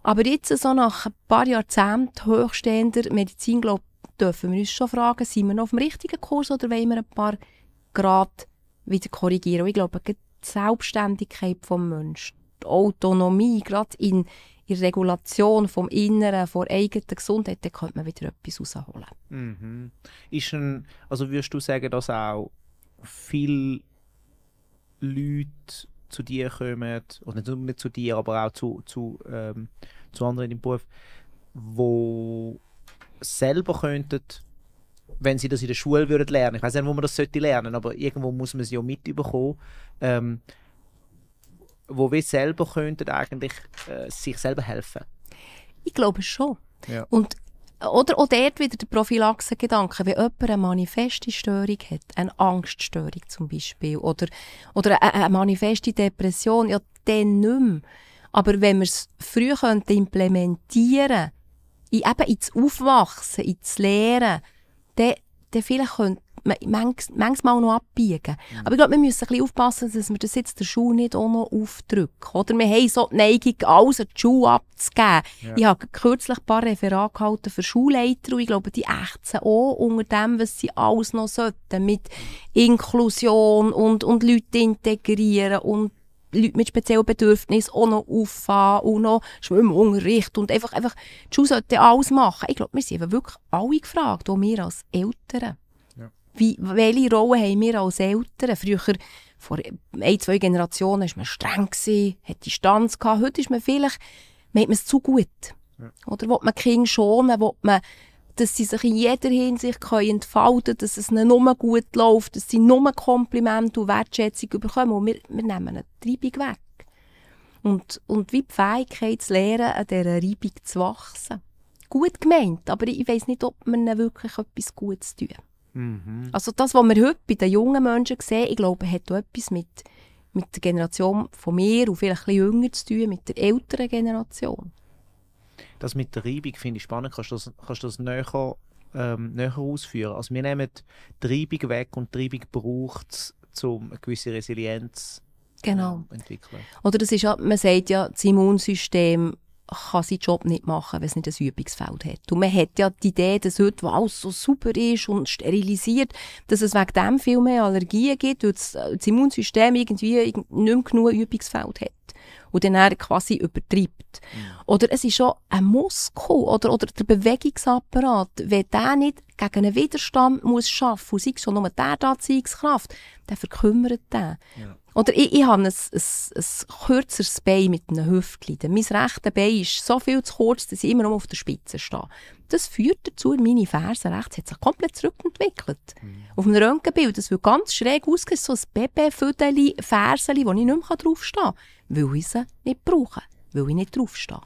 Aber jetzt, so nach ein paar Jahrzehnten hochstehender Medizin, glaube dürfen wir uns schon fragen, sind wir noch auf dem richtigen Kurs oder wollen wir ein paar Grad wieder korrigieren? Und ich glaube, die Selbstständigkeit des Menschen, die Autonomie, gerade in, in Regulation vom Inneren, von eigenen Gesundheit, da könnte man wieder etwas rausholen. Mhm. Ist ein, also würdest du sagen, dass auch viele Leute zu dir kommen, oder nicht nur zu dir, aber auch zu, zu, ähm, zu anderen im Beruf, wo selber könnten, wenn sie das in der Schule würden lernen, ich weiß nicht, wo man das sollte lernen, aber irgendwo muss man es ja mitbekommen, ähm, wo wir selber könnten eigentlich äh, sich selber helfen. Ich glaube schon. Ja. Und oder auch dort wieder der Prophylaxe-Gedanke, wenn jemand eine manifeste Störung hat, eine Angststörung zum Beispiel, oder, oder eine, eine manifeste Depression, ja, dann nicht mehr. Aber wenn wir es früh implementieren in, eben ins Aufwachsen, ins Lehren, dann, dann vielleicht könnte manchmal noch abbiegen. Mhm. Aber ich glaube, wir müssen ein bisschen aufpassen, dass wir das jetzt der Schule nicht auch noch aufdrücken. Oder wir haben so die Neigung, alles die Schule abzugeben. Ja. Ich habe kürzlich ein paar Referate gehalten für Schulleiter und ich glaube, die ächzen auch unter dem, was sie alles noch sollten. Mit Inklusion und, und Leute integrieren und Leute mit speziellen Bedürfnissen auch noch auffahren und noch Schwimmunterricht und einfach, einfach, die Schule sollte alles machen. Ich glaube, wir sind wirklich alle gefragt, auch wir als Eltern. Wie, welche Rolle haben wir als Eltern? Früher, vor ein, zwei Generationen, war man streng, gewesen, hat Distanz gehabt. Heute ist man vielleicht, man hat man es zu gut. Ja. Oder will man Kinder schonen, will man, dass sie sich in jeder Hinsicht können entfalten können, dass es ihnen nur gut läuft, dass sie nur Komplimente und Wertschätzung bekommen. Und wir, wir nehmen eine Treibung weg. Und, und wie die Fähigkeit zu lernen, an dieser Reibung zu wachsen. Gut gemeint, aber ich weiss nicht, ob ihnen wirklich etwas Gutes tun. Mhm. Also das, was wir heute bei den jungen Menschen sehen, ich glaube, hat auch etwas mit, mit der Generation von mir und vielleicht ein bisschen jünger zu tun, mit der älteren Generation. Das mit der Reibung finde ich spannend. Kannst du das, kannst du das näher, ähm, näher ausführen? Also wir nehmen die Reibung weg und die Reibung braucht es, um eine gewisse Resilienz genau. äh, entwickeln. Oder das ist ja, man sagt ja, das Immunsystem kann seinen Job nicht machen, wenn es nicht ein Übungsfeld hat. Und man hat ja die Idee, dass heute, wo alles so super ist und sterilisiert, dass es wegen dem viel mehr Allergien gibt, weil das, das Immunsystem irgendwie nicht mehr genug Übungsfeld hat und dann er quasi übertreibt. Mhm. Oder es ist schon ein Muskel oder, oder der Bewegungsapparat, wenn der nicht gegen einen Widerstand muss schaffen muss, sei es schon nur der Anziehungskraft, dann verkümmert der. Ja. Oder ich, ich habe ein, ein, ein kürzeres Bein mit einem Hüftchen. Mein rechtes Bein ist so viel zu kurz, dass ich immer noch auf der Spitze stehe. Das führt dazu, meine Ferse rechts hat sich komplett zurückentwickelt. Mhm. Auf einem Röntgenbild, das wird ganz schräg aussehen, so ein Babyfüdeli, Ferseli, wo ich nicht mehr draufstehen kann, weil ich sie nicht brauche, weil ich nicht draufstehe.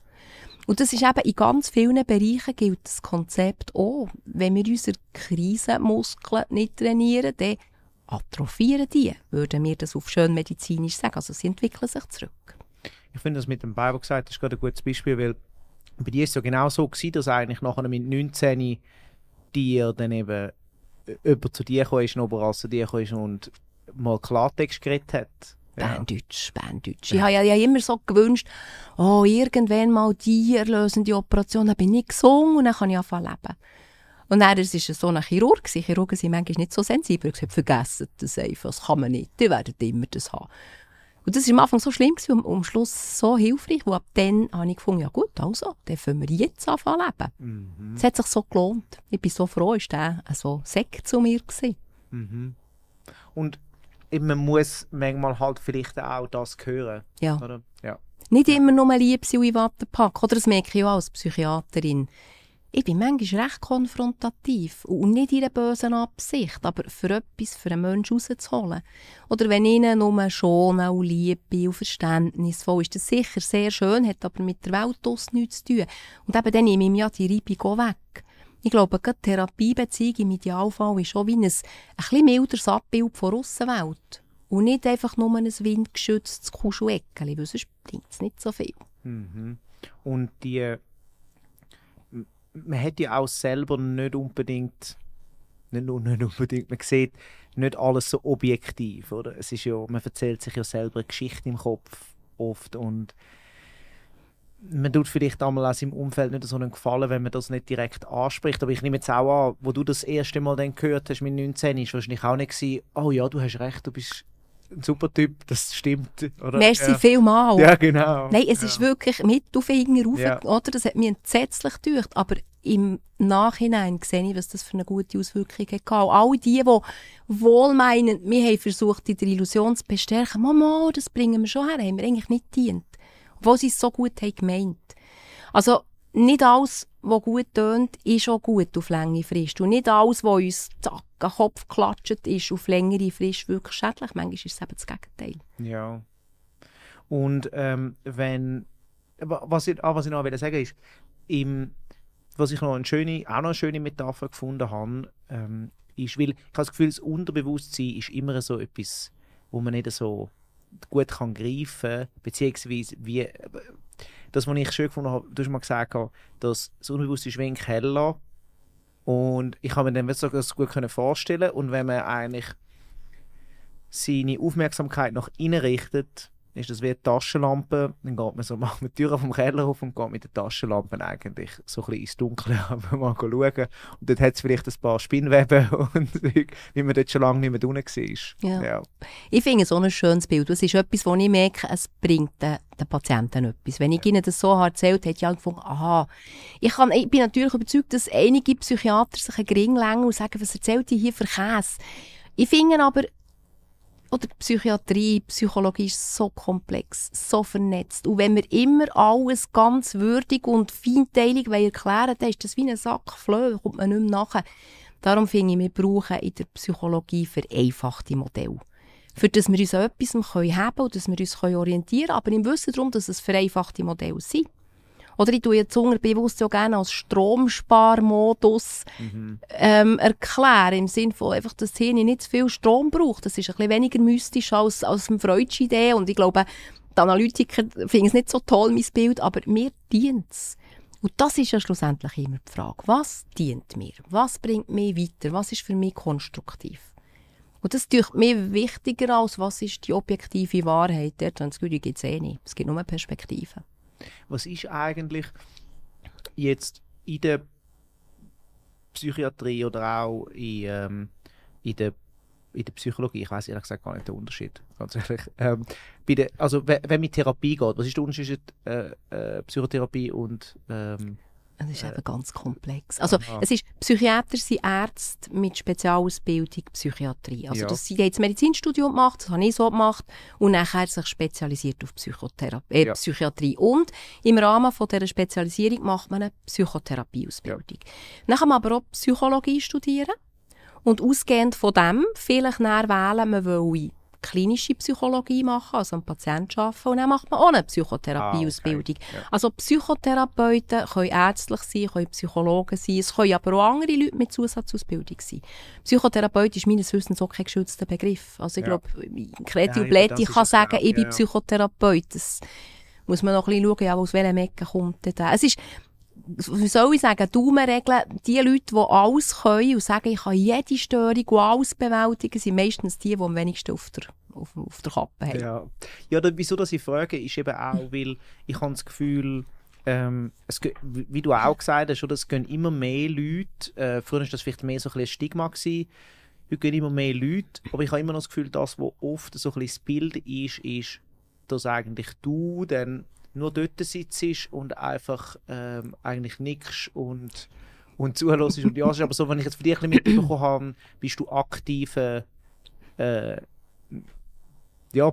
Und das ist eben in ganz vielen Bereichen gilt das Konzept auch. Wenn wir unsere Krisenmuskeln nicht trainieren, dann atrophieren die, würden wir das auf schön medizinisch sagen. Also sie entwickeln sich zurück. Ich finde das mit dem Bible gesagt, das ist gerade ein gutes Beispiel, weil bei dir ist es ja genau so gewesen, dass eigentlich nachher mit 19 dir dann eben über zu dir ist, Oberall zu dir ist und mal Klartext geredet hat. Ja. Berndeutsch, Berndeutsch. Ja. Ich habe ja, ja immer so gewünscht, oh, irgendwann mal die erlösende Operation, dann bin ich gesungen und dann kann ich anfangen leben. Und dann war es so ein Chirurg. Chirurgen sind manchmal nicht so sensibel. Ich habe vergessen das einfach. Das kann man nicht. Die werden immer das haben. Und das war am Anfang so schlimm, gewesen, und am Schluss so hilfreich. Und ab dann habe ich gefunden, ja gut, also, dann können wir jetzt anfangen leben. Mhm. Es hat sich so gelohnt. Ich bin so froh, ist der so Sekt zu mir gewesen. Mhm. Und man muss manchmal halt vielleicht auch das hören. Ja. Oder? ja. Nicht immer nur lieb sein und in Watte packen. Oder das merke ich auch als Psychiaterin ich bin manchmal recht konfrontativ und nicht in einer bösen Absicht, aber für etwas für einen Menschen rauszuholen. Oder wenn ich ihnen nur schonen und liebe und verständnisvoll ist das sicher sehr schön, hat aber mit der Welt nichts zu tun. Und eben dann nehme ich ja die Reibung auch weg. Ich glaube, eine Therapiebeziehung im Idealfall ist auch wie ein, ein bisschen milderes Abbild von Aussenwelt. Und nicht einfach nur ein windgeschütztes Kuscheleckel, weil sonst bringt es nicht so viel. Mhm. Und die man hat ja auch selber nicht unbedingt, nicht, nur, nicht unbedingt, man sieht nicht alles so objektiv, oder? Es ist ja, man erzählt sich ja selber eine Geschichte im Kopf oft und man tut vielleicht einmal aus seinem Umfeld nicht so einen Gefallen, wenn man das nicht direkt anspricht. Aber ich nehme jetzt auch an, wo du das erste Mal dann gehört hast mit 19, ist wahrscheinlich auch nicht gewesen, oh ja, du hast recht, du bist ein super Typ, das stimmt. Oder? Merci ja. vielmal. Ja, genau. Nein, es ja. ist wirklich mit auf Finger rauf, ja. oder? Das hat mich entsetzlich gedacht. Aber im Nachhinein sehe ich, was das für eine gute Auswirkung hat. Und alle die, die wohlmeinend, wir haben versucht, die Illusion zu bestärken, Mama, das bringen wir schon her, haben wir eigentlich nicht dient. Obwohl sie es so gut haben gemeint. Also, nicht alles, was gut tönt, ist auch gut auf längere Frist. Und nicht alles, was uns zack, den Kopf klatscht, ist auf längere Frist wirklich schädlich. Manchmal ist es eben das Gegenteil. Ja. Und ähm, wenn, was ich, ah, was ich noch sagen will, ist, im, was ich noch eine schöne, auch noch eine schöne Metapher gefunden habe, ähm, ist, weil ich habe das Gefühl, das Unterbewusstsein ist immer so etwas, wo man nicht so gut kann greifen, beziehungsweise wie das, was ich schön gefunden habe, du hast mal gesagt, dass das Unbewusste ein Keller und ich habe mir dann das gut vorstellen. Und wenn man eigentlich seine Aufmerksamkeit nach innen richtet, ist das wie eine Taschenlampe. Dann geht man so, macht man die Tür vom Keller auf und geht mit der Taschenlampe eigentlich so ein bisschen ins Dunkle mal schauen. Und dort hat es vielleicht ein paar Spinnweben und wie man dort schon lange nicht mehr drin war. Ja. ja. Ich finde es so ein schönes Bild. Das ist etwas, wo ich merke, es bringt den, den Patienten etwas. Wenn ich ihnen das so erzählt habe, ich angefangen, aha. Ich, kann, ich bin natürlich überzeugt, dass einige Psychiater sich einen Gring und sagen, was erzählt ihr hier für Käse? Ich finde aber, oder Psychiatrie, Psychologie ist so komplex, so vernetzt. Und wenn wir immer alles ganz würdig und feinteilig erklären dann ist das wie ein Sack Flöhe, kommt man nicht mehr nachher. Darum finde ich, wir brauchen in der Psychologie vereinfachte Modelle. Für das wir uns an etwas haben können und dass wir uns orientieren können, aber im Wissen darum, dass es vereinfachte Modelle sind. Oder ich tue jetzt bewusst so gerne als Stromsparmodus mhm. ähm, erklären, im Sinne von einfach, dass das Hirn nicht zu viel Strom braucht. Das ist ein bisschen weniger mystisch als, als eine Freudsche Idee und ich glaube, die Analytiker finden es nicht so toll, mein Bild, aber mir dient es. Und das ist ja schlussendlich immer die Frage. Was dient mir? Was bringt mich weiter? Was ist für mich konstruktiv? Und das ist mir wichtiger als was ist die objektive Wahrheit. Dort sie gibt es eh nicht. Es gibt nur Perspektiven was ist eigentlich jetzt in der Psychiatrie oder auch in, ähm, in, der, in der Psychologie, ich weiß ehrlich gesagt gar nicht den Unterschied, ganz ehrlich. Ähm, bei der, also wenn, mit Therapie geht, was ist der Unterschied zwischen äh, äh, Psychotherapie und ähm, das ist eben ganz komplex. Also aha. es ist, Psychiater sind Ärzte mit Spezialausbildung Psychiatrie. Also ja. das sie jetzt Medizinstudium gemacht, das habe ich so gemacht und nachher sich spezialisiert auf Psychotherapie, äh, ja. Psychiatrie. Und im Rahmen von dieser Spezialisierung macht man eine Psychotherapieausbildung. Ja. Dann kann man aber auch Psychologie studieren und ausgehend von dem vielleicht näher wählen, man will klinische Psychologie machen, also am Patienten arbeiten und dann macht man auch eine Psychotherapieausbildung. Ah, okay. ja. Also Psychotherapeuten können ärztlich sein, können Psychologen sein, es können aber auch andere Leute mit Zusatzausbildung sein. Psychotherapeut ist meines Wissens auch kein geschützter Begriff. Also ich ja. glaube, Kreti ja, Blätti kann sagen, ich bin Psychotherapeut. Das muss man noch ein bisschen schauen, ja, aus welchem Ecke kommt das. Es ist wie soll ich sagen, Daumenregeln, die Leute, die alles können und sagen, ich kann jede Störung und alles bewältigen, sind meistens die, die am wenigsten auf der, auf, auf der Kappe haben. Ja, ja da, wieso dass ich frage, ist eben auch, weil ich habe das Gefühl, ähm, es, wie du auch gesagt hast, oder, es gehen immer mehr Leute, äh, früher war das vielleicht mehr so ein, ein Stigma, gewesen, heute gehen immer mehr Leute, aber ich habe immer noch das Gefühl, das, was oft so ein bisschen das Bild ist, ist, dass eigentlich du dann nur dort sitzt und einfach ähm, eigentlich nichts und, und zuhörst und ja, aber so, wenn ich jetzt für dich ein bisschen mitbekommen habe, bist du aktive äh, ja,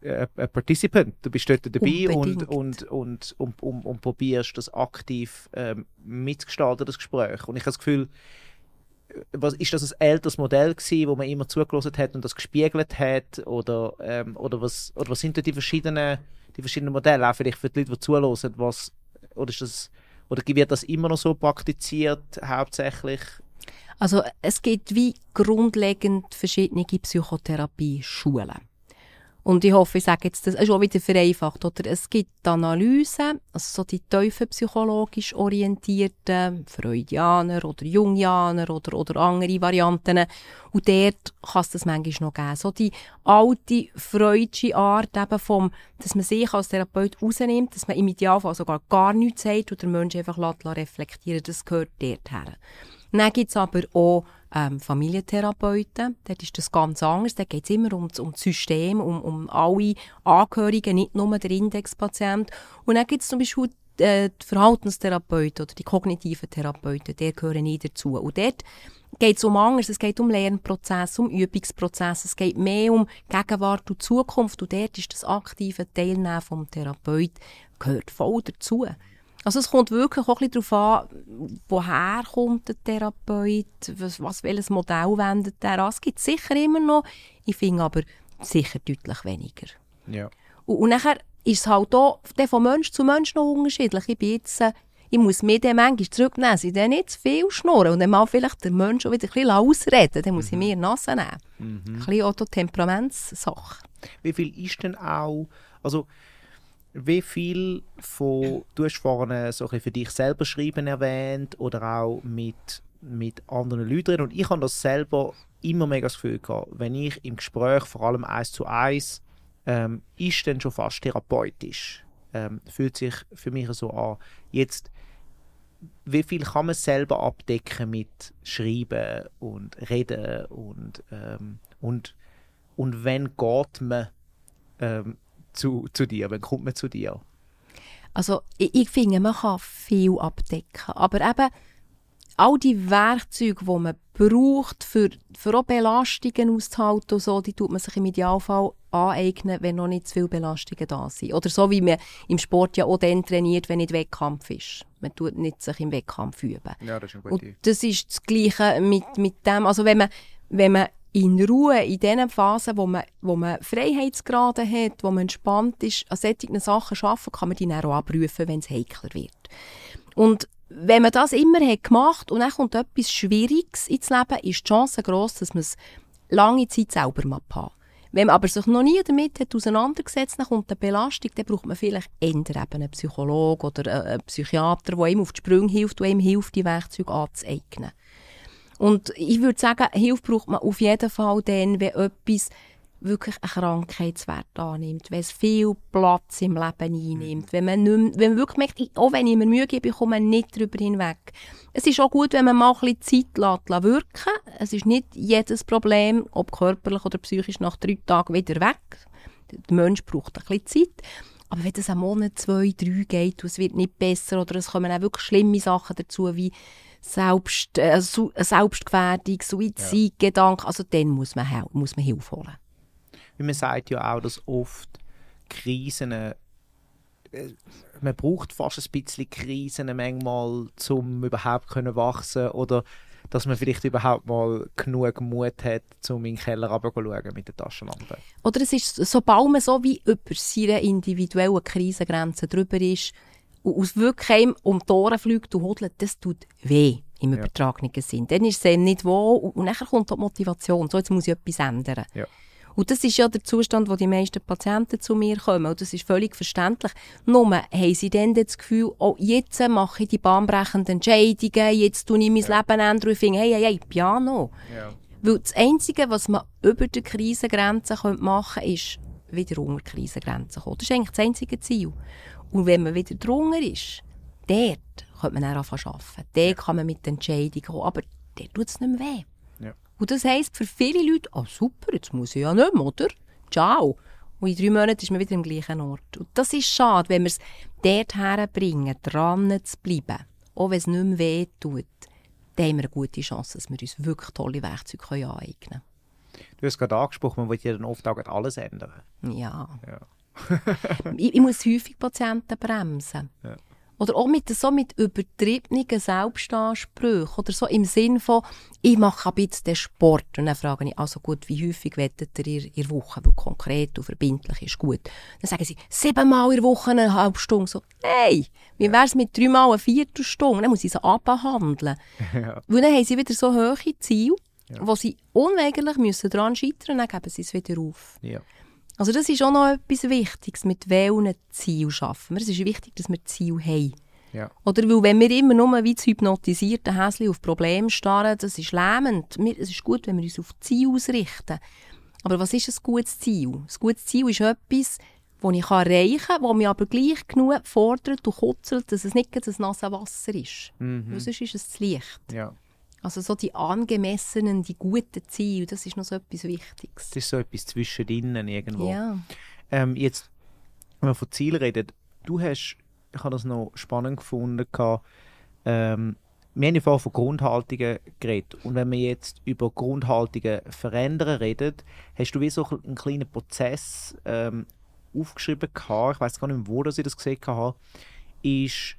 äh, ein Participant. Du bist dort dabei und, und, und, und, und, und, probierst das aktiv ähm, mitzugestalten, das Gespräch. Und ich habe das Gefühl, was, ist das ein älteres Modell gewesen, wo man immer zugelassen hat und das gespiegelt hat? Oder, ähm, oder, was, oder was sind da die verschiedenen die verschiedenen Modelle, auch vielleicht für die Leute, die zuhören, was, oder, ist das, oder wird das immer noch so praktiziert, hauptsächlich? Also es gibt wie grundlegend verschiedene Psychotherapie-Schulen. Und ich hoffe, ich sage jetzt, das ist auch wieder vereinfacht, oder? Es gibt Analysen, also so die tiefenpsychologisch orientierten, Freudianer oder Jungianer oder, oder andere Varianten. Und dort kann es das manchmal noch geben. So die alte Freudsche Art eben vom, dass man sich als Therapeut rausnimmt, dass man im Idealfall sogar gar nichts sagt und der Mensch einfach reflektieren das gehört dort her. Dann gibt es aber auch ähm, Familientherapeuten. Dort ist das ganz anders. Da geht es immer um, um das System, um, um alle Angehörigen, nicht nur der Indexpatient. Und dann gibt es zum Beispiel äh, die Verhaltenstherapeuten oder die kognitiven Therapeuten, die gehören nie dazu. Und dort geht es um anders. Es geht um Lernprozess, um Übungsprozess. Es geht mehr um Gegenwart und Zukunft. Und dort ist das aktive Teilnehmen vom Therapeut gehört voll dazu. Also es kommt wirklich auch ein bisschen darauf an, woher kommt der Therapeut, was, was welches Modell wendet er an. Es gibt sicher immer noch, ich finde aber sicher deutlich weniger. Ja. Und, und nachher ist es halt auch von Mensch zu Mensch noch unterschiedlich. Ich bin jetzt, äh, ich muss mir den manchmal zurücknehmen, sie dann nicht zu viel schnurren und dann mal vielleicht der Mensch auch wieder ein bisschen ausreden, dann muss mhm. ich mir Nase nehmen. Mhm. Ein bisschen auch Temperamentssache. Wie viel ist denn auch, also wie viel von, du hast vorhin so ein für dich selber schreiben erwähnt oder auch mit, mit anderen Leuten und ich habe das selber immer mega das Gefühl gehabt, wenn ich im Gespräch, vor allem eins zu eins, ähm, ist dann schon fast therapeutisch. Ähm, fühlt sich für mich so an. Jetzt, wie viel kann man selber abdecken mit Schreiben und Reden und, ähm, und, und wenn geht man ähm, zu, zu dir, wann kommt man zu dir? Also ich, ich finde, man kann viel abdecken, aber eben all die Werkzeuge, die man braucht, für, für auch Belastungen auszuhalten, so, die tut man sich im Idealfall aneignen, wenn noch nicht zu viele Belastungen da sind. Oder so wie man im Sport ja auch dann trainiert, wenn nicht Wettkampf ist. Man tut nicht sich im Wettkampf üben. Ja, das ist eine gute Und das ist das Gleiche mit, mit dem, also wenn man, wenn man in Ruhe, in den Phasen, wo man, wo man Freiheitsgrade hat, wo man entspannt ist, an solchen Sachen arbeiten, kann man die dann auch abrufen, wenn es heikler wird. Und wenn man das immer hat gemacht und dann kommt etwas Schwieriges ins Leben, ist die Chance groß, dass man es lange Zeit selber haben. Wenn man aber sich noch nie damit hat auseinandergesetzt dann kommt eine Belastung, dann braucht man vielleicht eher eben einen Psychologen oder einen Psychiater, der ihm auf die Sprünge hilft und ihm hilft, die Werkzeuge anzueignen. Und ich würde sagen, Hilfe braucht man auf jeden Fall dann, wenn etwas wirklich einen Krankheitswert annimmt, wenn es viel Platz im Leben einnimmt, wenn man, nicht wenn man wirklich merkt, auch wenn ich mir Mühe gebe, ich komme nicht darüber hinweg. Es ist auch gut, wenn man mal ein bisschen Zeit lässt wirken Es ist nicht jedes Problem, ob körperlich oder psychisch, nach drei Tagen wieder weg. Der Mensch braucht ein bisschen Zeit. Aber wenn es einen Monat, zwei, drei geht und es wird nicht besser oder es kommen auch wirklich schlimme Sachen dazu, wie Selbst, äh, Selbstgefährdung, Suizidgedanken, also dann muss man, muss man Hilfe holen. Weil man sagt ja auch, dass oft Krisen, äh, man braucht fast ein bisschen Krisen manchmal, um überhaupt können wachsen oder dass man vielleicht überhaupt mal genug Mut hat, um in den Keller runterzuschauen mit der Taschenlampe. Oder es ist, sobald man so wie über seine individuellen Krisengrenzen drüber ist und aus wirklich um die Ohren fliegt und hodelt, das tut weh im ja. übertragenen Sinn. Dann ist es nicht wo und, und dann kommt die Motivation. So, jetzt muss ich etwas ändern. Ja. Und das ist ja der Zustand, wo die meisten Patienten zu mir kommen. Und das ist völlig verständlich. Nur haben sie dann das Gefühl, oh, jetzt mache ich die bahnbrechenden Entscheidungen, jetzt tue ich mein ja. Leben ändern und finde, hey, hey, hey, Piano. Ja. Weil das Einzige, was man über die Krisengrenze machen könnte, ist wieder unter die Krisengrenze kommen. Das ist eigentlich das einzige Ziel. Und wenn man wieder drunter ist, dort könnte man dann anfangen arbeiten. Dort kann man mit Entscheidungen kommen. Aber dort tut es nicht mehr weh. Und das heisst für viele Leute, ah oh, super, jetzt muss ich ja nicht mehr, oder? Ciao. Und in drei Monaten ist man wieder am gleichen Ort. Und das ist schade, wenn wir es dort herbringen, dran zu bleiben, auch wenn es nicht mehr weh tut, dann haben wir eine gute Chance, dass wir uns wirklich tolle Werkzeuge aneignen können. Du hast gerade angesprochen, man will ja dann oft auch alles ändern. Ja. ja. ich, ich, muss häufig Patienten bremsen. Ja. Oder auch mit, so mit übertriebenen Selbstansprüchen. Oder so im Sinn von, ich mache ein bisschen den Sport. Und dann frage ich, also gut, wie häufig wettet ihr in der Woche? Weil konkret und verbindlich ist gut. Dann sagen sie, siebenmal in der Woche eine halbe Stunde. So, hey, wie wäre es mit dreimal eine Viertelstunde? Dann muss ich sie abhandeln. Ja. Weil dann haben sie wieder so hohe Ziele, ja. wo sie unweigerlich müssen daran scheitern müssen, dann geben sie es wieder auf. Ja. Also das ist auch noch etwas Wichtiges, mit welchen Ziel schaffen wir. Es ist wichtig, dass wir Ziel haben. Ja. Oder weil wenn wir immer nur wie das hypnotisierte Häschen auf Probleme starren, das ist lähmend. Es ist gut, wenn wir uns auf Ziel ausrichten. Aber was ist ein gutes Ziel? Ein gutes Ziel ist etwas, das ich erreichen kann, das mich aber gleich genug fordert und kutzelt, dass es nicht das nasse Wasser ist. Mhm. Weil sonst ist es das Licht. Ja. Also so die angemessenen, die guten Ziele, das ist noch so etwas Wichtiges. Das ist so etwas zwischendrin irgendwo. Ja. Ähm, jetzt, wenn wir von Zielen reden, du hast, ich habe das noch spannend gefunden, gehabt, ähm, wir haben ja vorhin von Grundhaltungen geredet. Und wenn wir jetzt über Grundhaltungen verändern reden, hast du wie so einen kleinen Prozess ähm, aufgeschrieben gehabt, ich weiß gar nicht mehr, wo ich das gesehen habe, ist,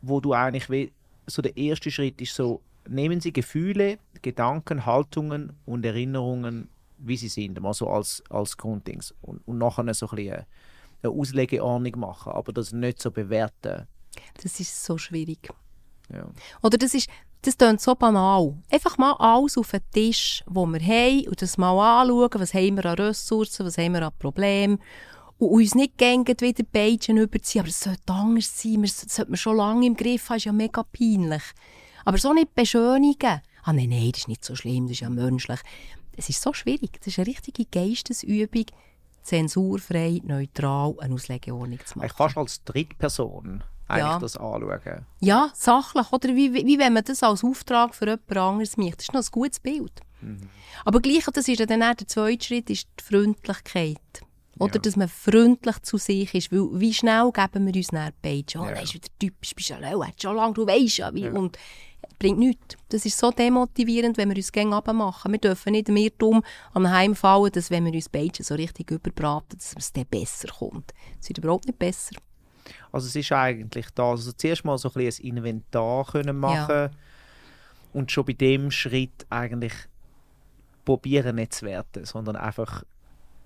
wo du eigentlich wie, so der erste Schritt ist so, nehmen Sie Gefühle, Gedanken, Haltungen und Erinnerungen, wie sie sind, mal so als, als Grunddings. Und, und nachher so ein bisschen eine Auslegeordnung machen, aber das nicht so bewerten. Das ist so schwierig. Ja. Oder das ist, das klingt so banal. Einfach mal alles auf den Tisch, wo wir haben und das mal anschauen, was haben wir an Ressourcen, was haben wir an Problemen und uns nicht gängig wieder die Beitschen überziehen. Aber es sollte anders sein. Das sollte man schon lange im Griff haben. Das ist ja mega peinlich. Aber so nicht beschönigen. Ah, nein, nein, das ist nicht so schlimm, das ist ja menschlich. Es ist so schwierig. Das ist eine richtige Geistesübung, zensurfrei, neutral eine Auslegeordnung zu machen. Ich fast als Drittperson eigentlich Ja. das anschauen. Ja, sachlich. Oder wie, wie, wie wenn man das als Auftrag für jemand anderes macht. Das ist noch ein gutes Bild. Aber gleich, das ist ja dann der zweite Schritt, ist die Freundlichkeit. Oder Ja. dass man freundlich zu sich ist. Weil wie schnell geben wir uns dann Beige? Oh, Ja. ja. ist wieder typisch, bist ja hat schon lange, du weisst ja. Wie, Und bringt nichts. Das ist so demotivierend, wenn wir uns gegen machen. Wir dürfen nicht im Irrtum anheimfallen, dass wenn wir uns Beige so richtig überbraten, dass es dann besser kommt. Es wird überhaupt nicht besser. Also es ist eigentlich da, also zuerst mal so ein, ein Inventar können machen und schon bei dem Schritt eigentlich probieren nicht zu werten, sondern einfach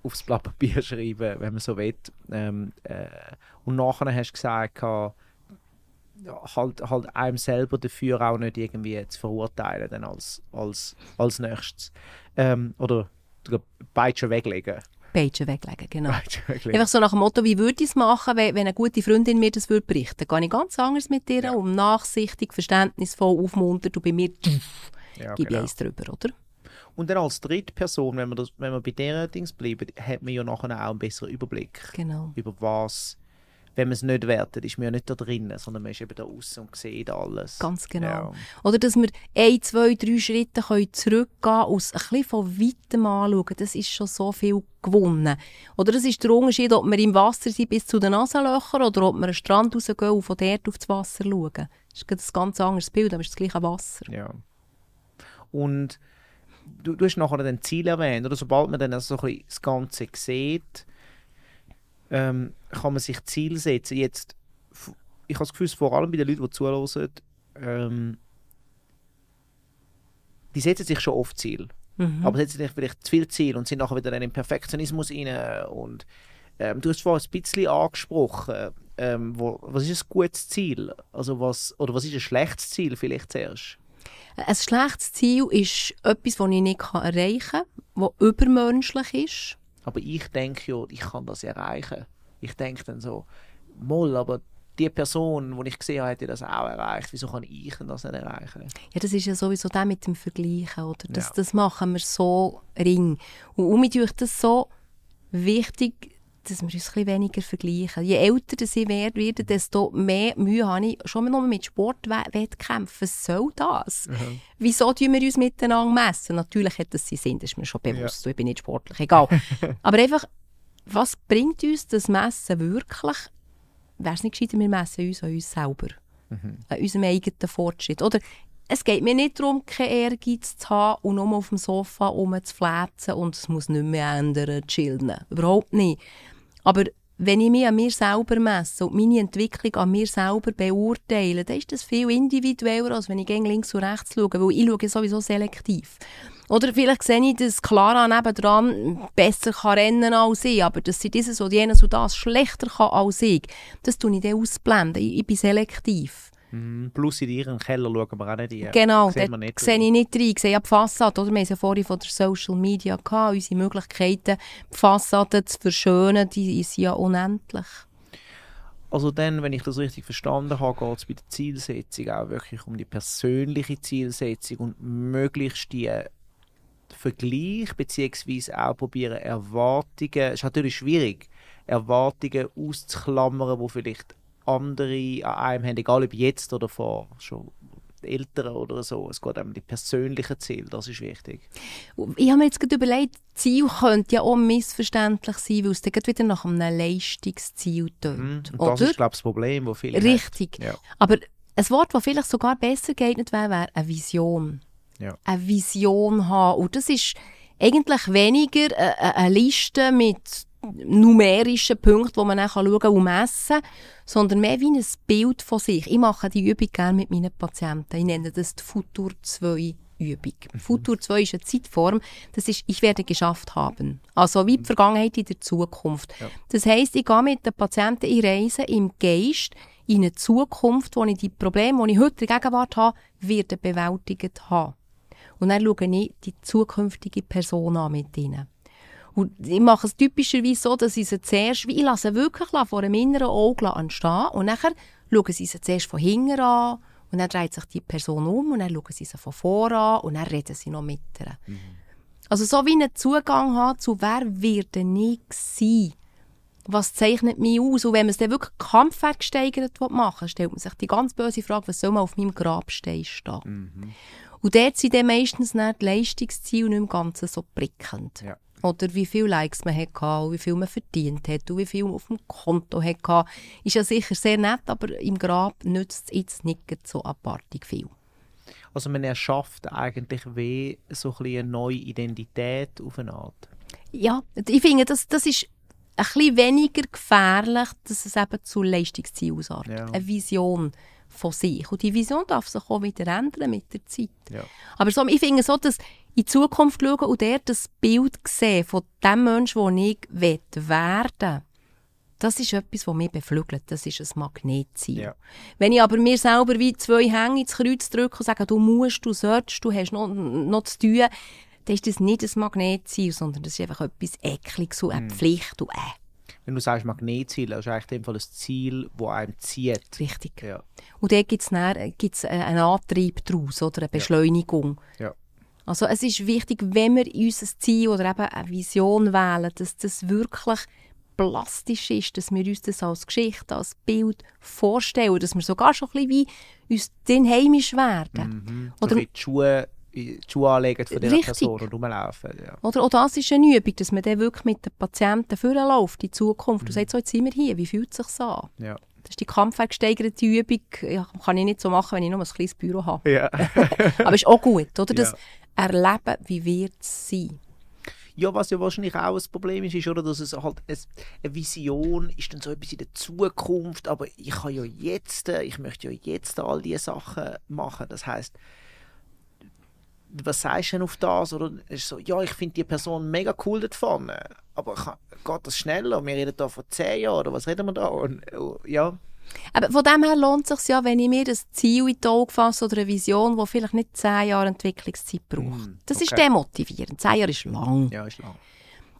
aufs Blatt Papier schreiben, wenn man so will. Ähm, äh, und nachher hast du gesagt, ja, halt, halt einem selber dafür auch nicht irgendwie zu verurteilen dann als, als, als nächstes. Ähm, oder beide schon weglegen. Beige weglegen, genau. Weglegen. Einfach so nach dem Motto, wie würde ich es machen, wenn, wenn eine gute Freundin mir das würde berichten? Gehe ich ganz anders mit dir Ja. um, nachsichtig, verständnisvoll, aufmuntert und bei mir Ja, gebe ich genau. eins drüber, oder? Und dann als Drittperson, wenn wir, das, wenn wir bei dieser Dings bleiben, hat man ja nachher auch einen besseren Überblick Genau. über was, wenn man es nicht wertet, ist man ja nicht da drinnen, sondern man ist eben da außen und sieht alles. Ganz genau. Ja. Oder dass wir ein, zwei, drei Schritte können zurückgehen es ein bisschen von weitem anschauen. Das ist schon so viel gewonnen. Oder das ist der Unterschied, ob wir im Wasser sind bis zu den Nasenlöchern oder ob wir einen Strand rausgehen und von dort auf das Wasser schauen. Das ist ein ganz anderes Bild, aber es ist das gleiche Wasser. Ja. Und du, du hast nachher dann Ziel erwähnt, oder sobald man dann also so ein bisschen das Ganze sieht, ähm, kann man sich Ziel setzen. Jetzt, ich habe das Gefühl, vor allem bei den Leuten, die zuhören, ähm, die setzen sich schon oft Ziel. Mhm. aber setzen sich vielleicht zu viel Ziel und sind nachher wieder dann im Perfektionismus rein. Und ähm, du hast vorhin ein bisschen angesprochen, ähm, wo, was ist ein gutes Ziel? Also was, oder was ist ein schlechtes Ziel vielleicht zuerst? Ein schlechtes Ziel ist etwas, das ich nicht erreichen kann, das übermenschlich ist. Aber ich denke ja, ich kann das erreichen. Ich denke dann so, moll, aber die Person, die ich gesehen habe, hat ja das auch erreicht. Wieso kann ich denn das nicht erreichen? Ja, das ist ja sowieso das mit dem Vergleichen, oder? Das, Ja. das machen wir so ring. Und um mich das so wichtig, dass wir uns ein bisschen weniger vergleichen. Je älter das ich werde, werde, desto mehr Mühe habe ich schon nur mit Sportwettkämpfen. Was soll das? Wieso tun wir uns miteinander messen? Natürlich hat das seinen Sinn, das ist mir schon bewusst. Ich bin nicht sportlich, egal. Aber einfach, was bringt uns das Messen wirklich? Wäre es nicht gescheiter, wir messen uns an uns selber? An unserem eigenen Fortschritt? Oder es geht mir nicht darum, keinen Ehrgeiz zu haben und nur auf dem Sofa rumzuflätzen und es muss nicht mehr ändern, chillen. Überhaupt nicht. Aber wenn ich mich an mir selber messe und meine Entwicklung an mir selber beurteile, dann ist das viel individueller, als wenn ich gegen links und rechts schaue, weil ich schaue sowieso selektiv. Oder vielleicht sehe ich, dass Clara nebendran besser kann rennen als ich, aber dass sie dieses oder jenes und das schlechter kann als ich, das tue ich dann ausblenden. Ich, ich bin selektiv. Mhm. Plus in ihren Keller schauen wir auch nicht rein. Genau, nicht. sehe ich nicht rein. Sehe ja die Fassade. Oder? Wir haben es ja vorhin von der Social Media gehabt. Unsere Möglichkeiten, die Fassade zu verschönen, die sind ja unendlich. Also dann, wenn ich das richtig verstanden habe, geht es bei der Zielsetzung auch wirklich um die persönliche Zielsetzung und möglichst die Vergleich beziehungsweise auch probieren Erwartungen, es ist natürlich schwierig, Erwartungen auszuklammern, wo vielleicht andere an einem haben, egal ob jetzt oder vor schon Älteren oder so. Es geht um die persönlichen Ziele, das ist wichtig. Ich habe mir jetzt gerade überlegt, Ziel könnte ja auch missverständlich sein, weil es dann wieder nach einem Leistungsziel tönt. Oder? das ist, glaube ich, das Problem, das viele Richtig. Ja. Aber ein Wort, das vielleicht sogar besser geeignet wäre, wäre eine Vision. Ja. Eine Vision haben. Und das ist eigentlich weniger eine- eine Liste mit numerischen Punkten, die man dann schauen kann und messen kann, sondern mehr wie ein Bild von sich. Ich mache die Übung gerne mit meinen Patienten. Ich nenne das die Futur 2 Übung. Futur 2 ist eine Zeitform, das ist, ich werde geschafft haben. Also wie die Vergangenheit in der Zukunft. Das heisst, ich gehe mit den Patienten in Reisen im Geist in eine Zukunft, wo ich die Probleme, die ich heute in der Gegenwart habe, werde bewältigt haben. Und dann schaue ich die zukünftige Person an mit ihnen. Und ich mache es typischerweise so, dass ich sie zuerst, wie ich lasse wirklich vor einem inneren Auge anstehen und nachher schauen sie sie zuerst von hinten an und dann dreht sich die Person um und dann schauen sie sie von vorne an und dann reden sie noch mit ihr. Mhm. Also so wie einen Zugang haben zu «Wer wird denn ich sein?» Was zeichnet mich aus? Und wenn man es dann wirklich kampfgesteigert machen will, stellt man sich die ganz böse Frage, was soll man auf meinem Grabstein stehen? Mhm. Und dort sind dann meistens nicht die Leistungsziele nicht im Ganzen so prickelnd. Ja. Oder wie viele Likes man hatte, wie viel man verdient hat und wie viel man auf dem Konto hatte. Ist ja sicher sehr nett, aber im Grab nützt es jetzt nicht so apartig viel. Also man erschafft eigentlich wie so ein eine neue Identität auf eine Art. Ja, ich finde, das, das ist ein bisschen weniger gefährlich, dass es eben zu Leistungszielen ausartet. Ja. Eine Vision von sich. Und die Vision darf sich auch wieder ändern mit der Zeit. Ja. Aber so, ich finde so, dass in die Zukunft schauen und dort das Bild sehen von dem Menschen, den ich werden will, das ist etwas, das mich beflügelt. Das ist ein Magnetziel. Ja. Wenn ich aber mir selber wie zwei Hänge ins Kreuz drücke und sage, du musst, du sollst, du hast noch, noch zu tun, dann ist das nicht ein Magnetziel, sondern das ist einfach etwas Ekliges und eine mm. Pflicht und äh wenn du sagst Magnetziel, das ist eigentlich in dem Fall ein Ziel, das einem zieht. Richtig. Ja. Und da gibt es einen Antrieb daraus, oder eine Beschleunigung. Ja. ja. Also es ist wichtig, wenn wir unser Ziel oder eben eine Vision wählen, dass das wirklich plastisch ist, dass wir uns das als Geschichte, als Bild vorstellen, dass wir sogar schon ein bisschen wie uns den heimisch werden. Mhm. Oder so die Schuhe die Schuhe anlegen von dieser Richtig. Person und rumlaufen. Ja. Oder auch das ist eine Übung, dass man dann wirklich mit den Patienten vorläuft in Zukunft mhm. und sagt, so, jetzt sind wir hier, wie fühlt es sich an? Ja. Das ist die kampfgesteigerte Übung, ja, kann ich nicht so machen, wenn ich nur ein kleines Büro habe. Ja. Aber ist auch gut, oder? Das ja. Erleben, wie wird es sein. Ja, was ja wahrscheinlich auch ein Problem ist, ist, oder, dass es halt eine Vision ist dann so etwas in der Zukunft, aber ich habe ja jetzt, ich möchte ja jetzt all diese Sachen machen. Das heißt, was sagst du denn auf das? Oder ist so, ja, ich finde die Person mega cool dort vorne, aber kann, geht das schneller? Wir reden da von zehn Jahren, oder was reden wir da? Und, oh, ja. Aber von dem her lohnt es sich ja, wenn ich mir das Ziel in die Augen fasse oder eine Vision, die vielleicht nicht zehn Jahre Entwicklungszeit braucht. Mm, das okay. ist demotivierend. Zehn Jahre ist lang. Ja, ist lang.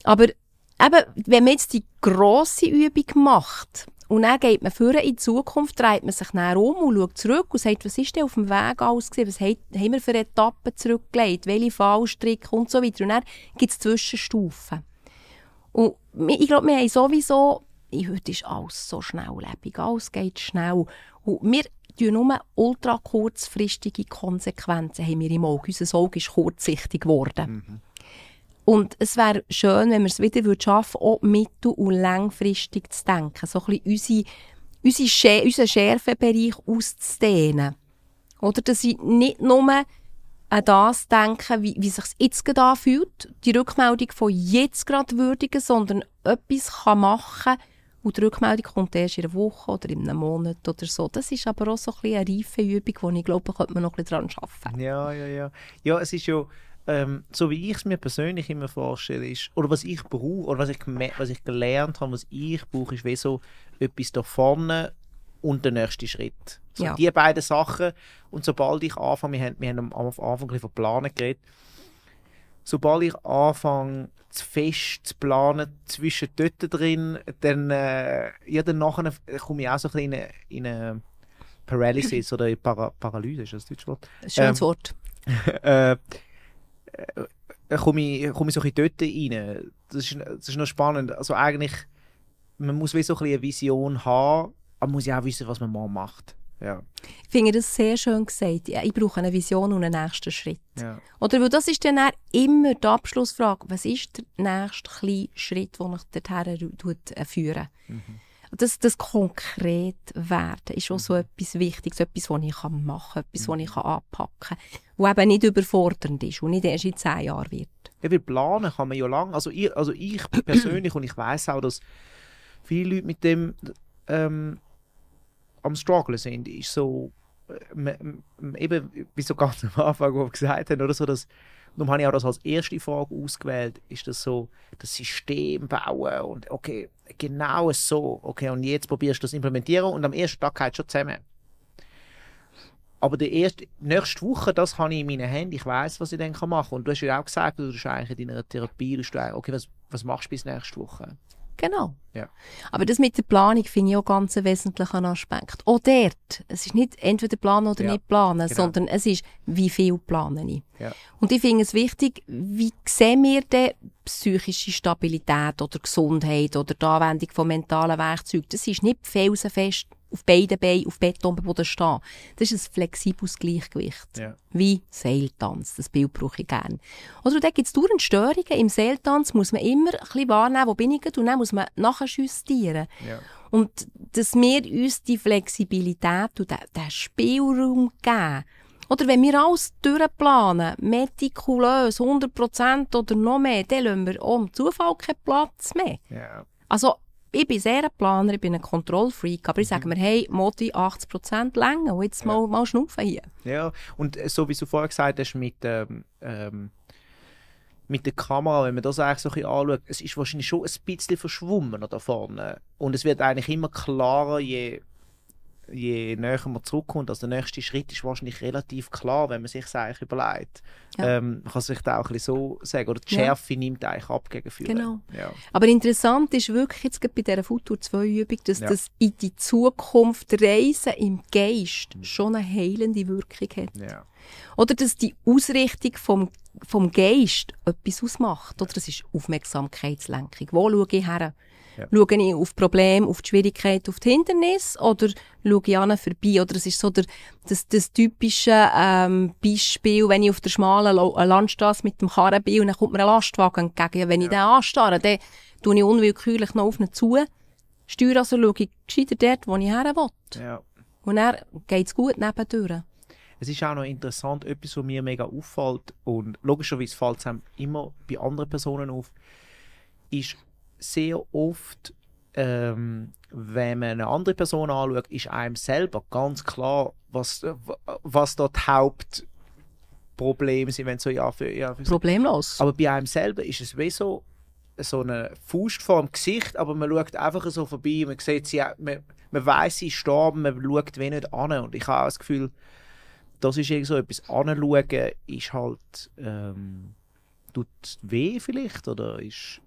Aber eben, wenn man jetzt die grosse Übung macht, und dann geht man vor in die Zukunft, dreht man sich dann um und schaut zurück und sagt, was ist denn auf dem Weg alles? Was haben wir für Etappen zurückgelegt? Welche Fallstricke und so weiter. Und dann gibt es Zwischenstufen. Und ich glaube, wir haben sowieso, heute ist alles so schnelllebig, alles geht schnell. Und wir tun nur ultra kurzfristige Konsequenzen haben wir im Auge. Unser Auge ist kurzsichtig geworden. Mhm. Und es wäre schön, wenn wir es wieder schaffen würden, auch mittel- und langfristig zu denken. So ein bisschen unsere, unsere unseren Schärfebereich auszudehnen. Oder dass ich nicht nur an das denke, wie, wie sich jetzt gerade anfühlt, die Rückmeldung von jetzt gerade würdigen, sondern etwas kann machen und die Rückmeldung kommt erst in einer Woche oder in einem Monat oder so. Das ist aber auch so ein eine reife Übung, die ich glaube, könnte man noch ein bisschen daran arbeiten. Ja, ja, ja. Ja, es ist ja ähm, so wie ich es mir persönlich immer vorstelle, ist, oder was ich brauche, oder was ich, was ich gelernt habe, was ich brauche, ist wie so etwas da vorne und der nächste Schritt. So ja. Die beiden Sachen. Und sobald ich anfange, wir haben, wir haben am Anfang von Planen geredet, sobald ich anfange, zu fest zu planen, zwischen dort drin, dann, äh, ja, dann nachher komme ich auch so ein bisschen in eine, in eine Paralysis oder Para Paralyse, ist das das deutsche Wort? Schönes ähm, Wort. äh, komme ich, komme ich so ein bisschen dort rein. Das ist, das ist noch spannend. Also eigentlich, man muss wie so ein eine Vision haben, aber man muss ja auch wissen, was man mal macht. Ja. Ich finde das sehr schön gesagt. Ja, ich brauche eine Vision und einen nächsten Schritt. Ja. Oder weil das ist dann immer die Abschlussfrage. Was ist der nächste kleine Schritt, den ich dorthin führen mhm das, das konkret werden ist auch so etwas Wichtiges, etwas, was ich machen kann, etwas, was ich anpacken kann, was eben nicht überfordernd ist und nicht erst in zehn Jahren wird. Ja, weil planen kann man ja lange. Also ich, also ich persönlich und ich weiß auch, dass viele Leute mit dem ähm, am Struggle sind, ist so äh, eben, wie so ganz am Anfang wo wir gesagt haben, oder so, dass Darum habe ich auch das als erste Frage ausgewählt. Ist das so, das System bauen und okay, genau so. Okay, und jetzt probierst du das implementieren und am ersten Tag geht schon zusammen. Aber die erste, nächste Woche, das habe ich in meinen Händen. Ich weiß, was ich dann machen kann. Und du hast ja auch gesagt, du hast eigentlich in deiner Therapie, du hast, okay, was, was machst du bis nächste Woche? Genau. Ja. Aber das mit der Planung finde ich auch ganz einen wesentlichen Aspekt. Auch dort. Es ist nicht entweder planen oder Ja, nicht planen, genau. sondern es ist, wie viel plane ich. Ja. Und ich finde es wichtig, wie sehen wir denn psychische Stabilität oder Gesundheit oder die Anwendung von mentalen Werkzeugen? Das ist nicht felsenfest auf beiden Beinen auf Betonboden stehen. Das ist ein flexibles Gleichgewicht. Ja. Wie Seiltanz. Das Bild brauche ich gerne. Oder da gibt es dauernd Störungen. Im Seiltanz muss man immer ein bisschen wahrnehmen, wo bin ich und dann muss man nachher justieren. Ja. Und dass wir uns die Flexibilität und den, Spielraum geben. Oder wenn wir alles durchplanen, metikulös, 100% oder noch mehr, dann lassen wir auch im Zufall keinen Platz mehr. Ja. Also, ich bin sehr ein Planer, ich bin ein Kontrollfreak, aber ich sage mir, hey, Modi 80% länger, jetzt mal, mal schnaufen hier. Ja, und äh, so wie du vorher gesagt hast, mit, ähm, ähm, mit der Kamera, wenn man das eigentlich so ein bisschen anschaut, es ist wahrscheinlich schon ein bisschen verschwommen da vorne. Und es wird eigentlich immer klarer, je, je näher man zurückkommt. Also der nächste Schritt ist wahrscheinlich relativ klar, wenn man sich es eigentlich überlegt. Ja. Ähm, man kann sich da auch ein bisschen so sagen. Oder die Ja. Schärfe nimmt eigentlich ab gegen Fühlen. Genau. Ja. Aber interessant ist wirklich jetzt bei dieser Futur 2 Übung, dass Ja. das in die Zukunft Reisen im Geist schon eine heilende Wirkung hat. Ja. Oder dass die Ausrichtung vom, vom Geist etwas ausmacht. Oder das ist Aufmerksamkeitslenkung. Wo schaue ich her? Ja. Schaue ich auf Probleme, auf die Schwierigkeit, auf die Hindernisse oder schaue ich an vorbei? Oder es ist so der, das, das typische ähm, Beispiel, wenn ich auf der schmalen äh, Landstraße mit dem Karren bin und dann kommt mir ein Lastwagen entgegen. Ja, wenn ich den anstarre, dann tue ich unwillkürlich noch auf ihn zu. Steuere also schaue ich gescheiter dort, wo ich her will. ja. Und dann geht es gut nebendurch. Es ist auch noch interessant, etwas, was mir mega auffällt, und logischerweise fällt es einem immer bei anderen Personen auf, ist sehr oft, ähm, wenn man eine andere Person anschaut, ist einem selber ganz klar, was, äh, was dort die Hauptprobleme sind, wenn so ja für, ja für Problemlos. aber bei einem selber ist es wie so, so eine Faust vor dem Gesicht, aber man schaut einfach so vorbei, man sieht sie, man, man weiß, sie ist gestorben, man schaut wie nicht an. Und ich habe auch das Gefühl, das ist irgendwie so etwas anschauen, ist halt, ähm, tut weh vielleicht, oder ist,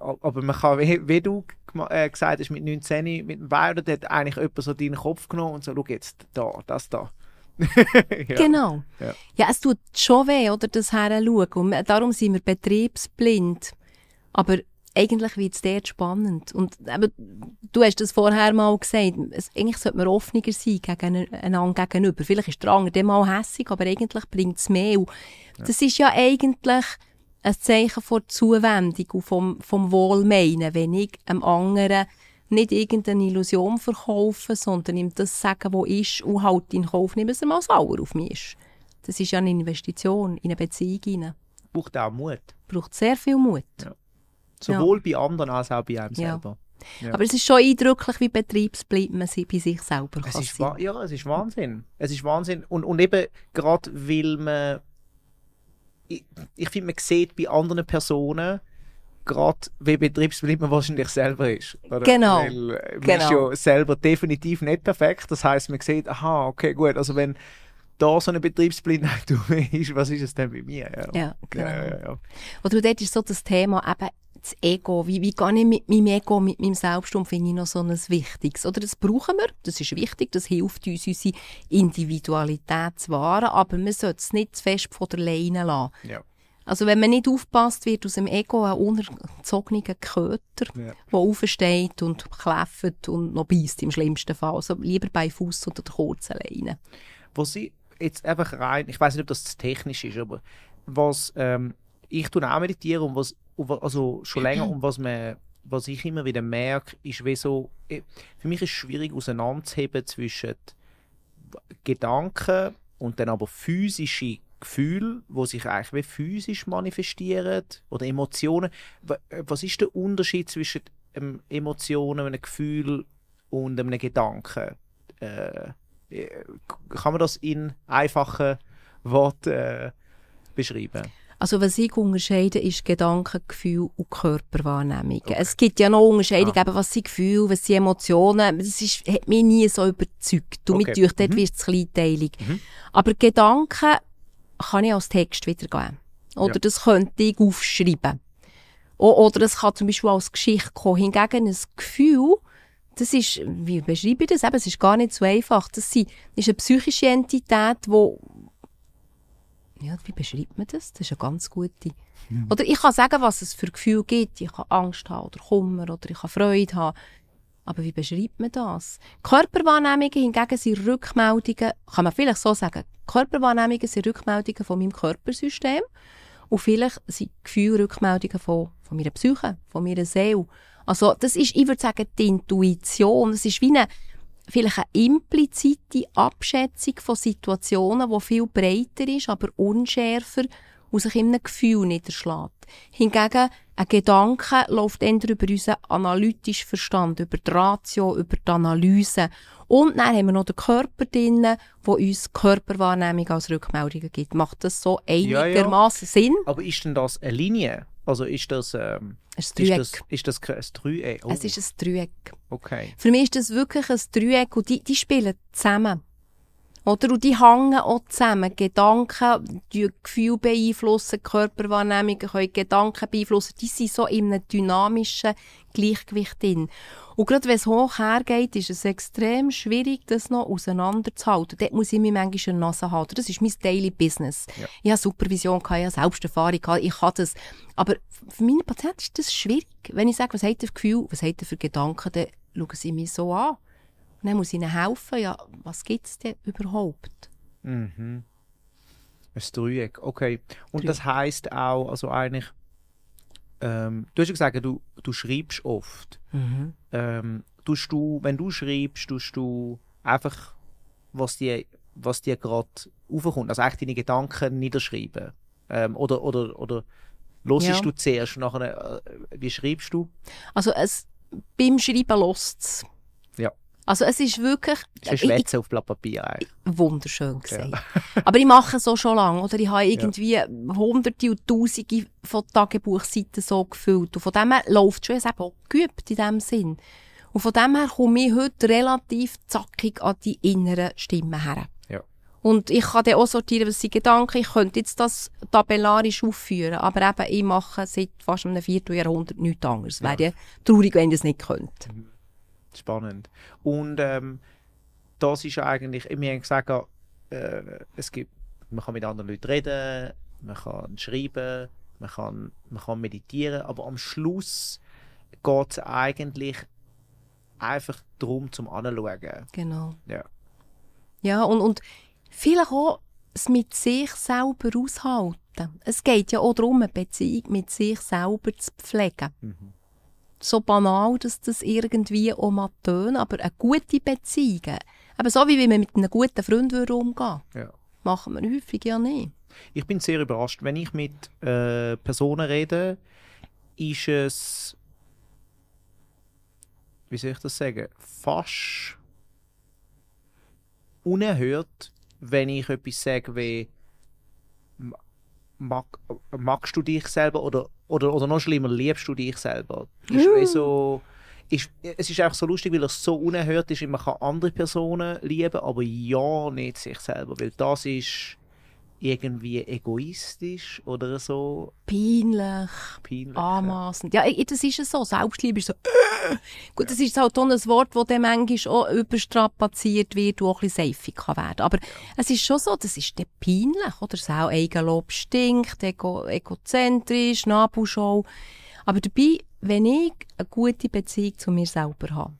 aber man kann, wie, wie du äh, gesagt hast, mit 19, mit dem da hat eigentlich jemand so deinen Kopf genommen und so, schau jetzt, da, das da. ja. Genau. Ja. Ja. es tut schon weh, oder, das Heranschauen. Und wir- darum sind wir betriebsblind. Aber eigentlich wird es dort spannend. Und eben, du hast das vorher mal gesagt, es, eigentlich sollte man offener sein gegeneinander gegenüber. Vielleicht ist der andere dann mal hässig, aber eigentlich bringt es mehr. Und Das ist ja eigentlich ein Zeichen von Zuwendung und vom, vom Wohlmeinen, wenn ich einem anderen nicht irgendeine Illusion verkaufe, sondern ihm das sagen, was ist, und halt in Kauf nehmen, dass er mal sauer auf mich ist. Das ist ja eine Investition in eine Beziehung hinein. Braucht auch Mut. Braucht sehr viel Mut. Ja. Sowohl bei anderen als auch bei einem Ja. selber. Ja. Aber es ist schon eindrücklich, wie betriebsblind man bei sich selber Es kann ist, ja, es ist Wahnsinn. Es ist Wahnsinn. Und, und eben gerade, weil man. Ich, ich finde, man sieht bei anderen Personen, gerade wie betriebsblind man wahrscheinlich selber ist. Oder? Genau. Weil äh, man Genau. ist ja selber definitiv nicht perfekt. Das heißt, man sieht, aha, okay, gut. Also, wenn da so eine Betriebsblindheit ist, was ist es denn bei mir? Ja, Ja, genau. ja, ja, ja. Oder dort ist so das Thema eben das Ego. Wie, wie gehe ich mit meinem Ego, mit meinem Selbst um, finde ich noch so ein Wichtiges. Oder das brauchen wir, das ist wichtig, das hilft uns, unsere Individualität zu wahren, aber man sollte es nicht zu fest von der Leine lassen. ja. Also wenn man nicht aufpasst, wird aus dem Ego ein unerzogener Köter, Ja. der aufsteht und kläfft und noch beißt im schlimmsten Fall. Also lieber bei Fuß oder der kurzen Leine. was ich jetzt einfach rein, ich weiß nicht, ob das technisch ist, aber was ähm, ich tue auch meditieren und was, also schon länger und was man, was ich immer wieder merke, ist wie so, eh, für mich ist es schwierig auseinanderzuheben zwischen Gedanken und dann aber physische Gefühle, wo sich eigentlich wie physisch manifestieren oder Emotionen. Äh, Was ist der Unterschied zwischen ähm, Emotionen, einem Gefühl und einem Gedanken? Äh, äh, kann man das in einfachen Worten äh, beschreiben? Also was ich unterscheide, ist Gedanken, Gefühl und Körperwahrnehmung. Es gibt ja noch Unterscheidung, Ah. eben, was sind Gefühle, was sind Emotionen. Das ist, hat mich nie so überzeugt. Und Okay. mit durch, dort Mhm. wird es kleinteilig. Mhm. Aber Gedanken kann ich als Text wiedergeben. Oder Ja. das könnte ich aufschreiben. Oder es kann zum Beispiel als Geschichte kommen. Hingegen ein Gefühl, das ist, wie beschreibe ich das? Eben, es ist gar nicht so einfach. Das ist eine psychische Entität, wo ja, wie beschreibt man das? Das ist eine ganz gute. Mhm. Oder ich kann sagen, was es für Gefühle gibt. Ich kann Angst haben oder Kummer oder ich kann Freude haben. Aber wie beschreibt man das? Körperwahrnehmungen hingegen sind Rückmeldungen, kann man vielleicht so sagen, Körperwahrnehmungen sind Rückmeldungen von meinem Körpersystem und vielleicht sind Gefühle Rückmeldungen von, von meiner Psyche, von meiner Seele. Also das ist, ich würde sagen, die Intuition. Es ist wie eine, vielleicht eine implizite Abschätzung von Situationen, die viel breiter ist, aber unschärfer und sich in einem Gefühl niederschlägt. Hingegen, ein Gedanke läuft eher über unseren analytischen Verstand, über die Ratio, über die Analyse. Und dann haben wir noch den Körper drin, der uns Körperwahrnehmung als Rückmeldungen gibt. Macht das so einigermaßen ja, ja. Sinn? Aber ist denn das eine Linie? Also ist das, ähm. Ist das, ist das ein Dreieck? Oh. Es ist ein Dreieck. Okay. Für mich ist das wirklich ein Dreieck und die, die spielen zusammen. Oder? Und die hängen auch zusammen. Gedanken, die Gefühle beeinflussen, Körperwahrnehmungen können Gedanken beeinflussen. Die sind so in einem dynamischen Gleichgewicht drin. Und gerade wenn es hoch hergeht, ist es extrem schwierig, das noch auseinanderzuhalten. Dort muss ich mich manchmal eine Nase halten. Das ist mein Daily Business. Ja. Ich habe Supervision, ich habe Selbsterfahrung, ich kann das. Aber für meine Patienten ist das schwierig. Wenn ich sage, was hat ihr für Gefühl, was hat ihr für Gedanken, dann schauen sie mich so an. Und dann muss ich ihnen helfen, ja, was gibt es denn überhaupt? Mhm. Ein Dreieck, okay. Und Dreieck. das heisst auch, also eigentlich, ähm, du hast ja gesagt, du, du schreibst oft. Mhm. Ähm, tust du, wenn du schreibst, tust du einfach, was dir, was dir gerade aufkommt, also echt deine Gedanken niederschreiben. Ähm, oder, oder, oder hörst ja. du zuerst, nachher, äh, wie schreibst du? Also es, beim Schreiben lässt es. Ja. Also es ist wirklich... Es ist Schwätze auf Blatt Papier eigentlich. Wunderschön gesagt. Ja. Aber ich mache es so schon lange. Oder ich habe irgendwie ja. hunderte und tausende von Tagebuchseiten so gefüllt. Und von dem her läuft schon, es eben auch geübt in dem Sinn. Und von dem her komme ich heute relativ zackig an die inneren Stimmen her. Ja. Und ich kann dann auch sortieren, was sind Gedanken. Ich könnte jetzt das tabellarisch aufführen. Aber eben, ich mache seit fast einem Vierteljahrhundert nichts anderes. Ja. Wäre ja traurig, wenn ich das nicht könnte. Mhm. Spannend. Und ähm, das ist eigentlich, wir haben gesagt, äh, es gibt, man kann mit anderen Leuten reden, man kann schreiben, man kann, man kann meditieren, aber am Schluss geht es eigentlich einfach darum, zum Anschauen. Genau. Ja. Ja, und, und vielleicht auch es mit sich selber aushalten. Es geht ja auch darum, eine Beziehung mit sich selber zu pflegen. Mhm so banal, dass das irgendwie auch mal tönt, aber eine gute Beziehung, eben so wie wir mit einem guten Freund umgehen ja. machen wir häufig ja nicht. Ich bin sehr überrascht, wenn ich mit äh, Personen rede, ist es, wie soll ich das sagen, fast unerhört, wenn ich etwas sage wie mag, magst du dich selber oder, oder, oder noch schlimmer, liebst du dich selber? Ist mm. so, ist, es ist auch so lustig, weil es so unerhört ist, man kann andere Personen lieben, aber ja nicht sich selber, weil das ist irgendwie egoistisch oder so. Peinlich. Peinlich. Anmaßend. Ja, das ist es so. Selbstliebe ist so. Äh. Gut, ja. das ist halt auch ein Wort, das dann manchmal auch überstrapaziert wird und auch ein bisschen seifig kann werden. Aber ja. es ist schon so, das ist dann peinlich. Oder das auch Eigenlob stinkt, ego, egozentrisch, Nabelschau. Aber dabei, wenn ich eine gute Beziehung zu mir selber habe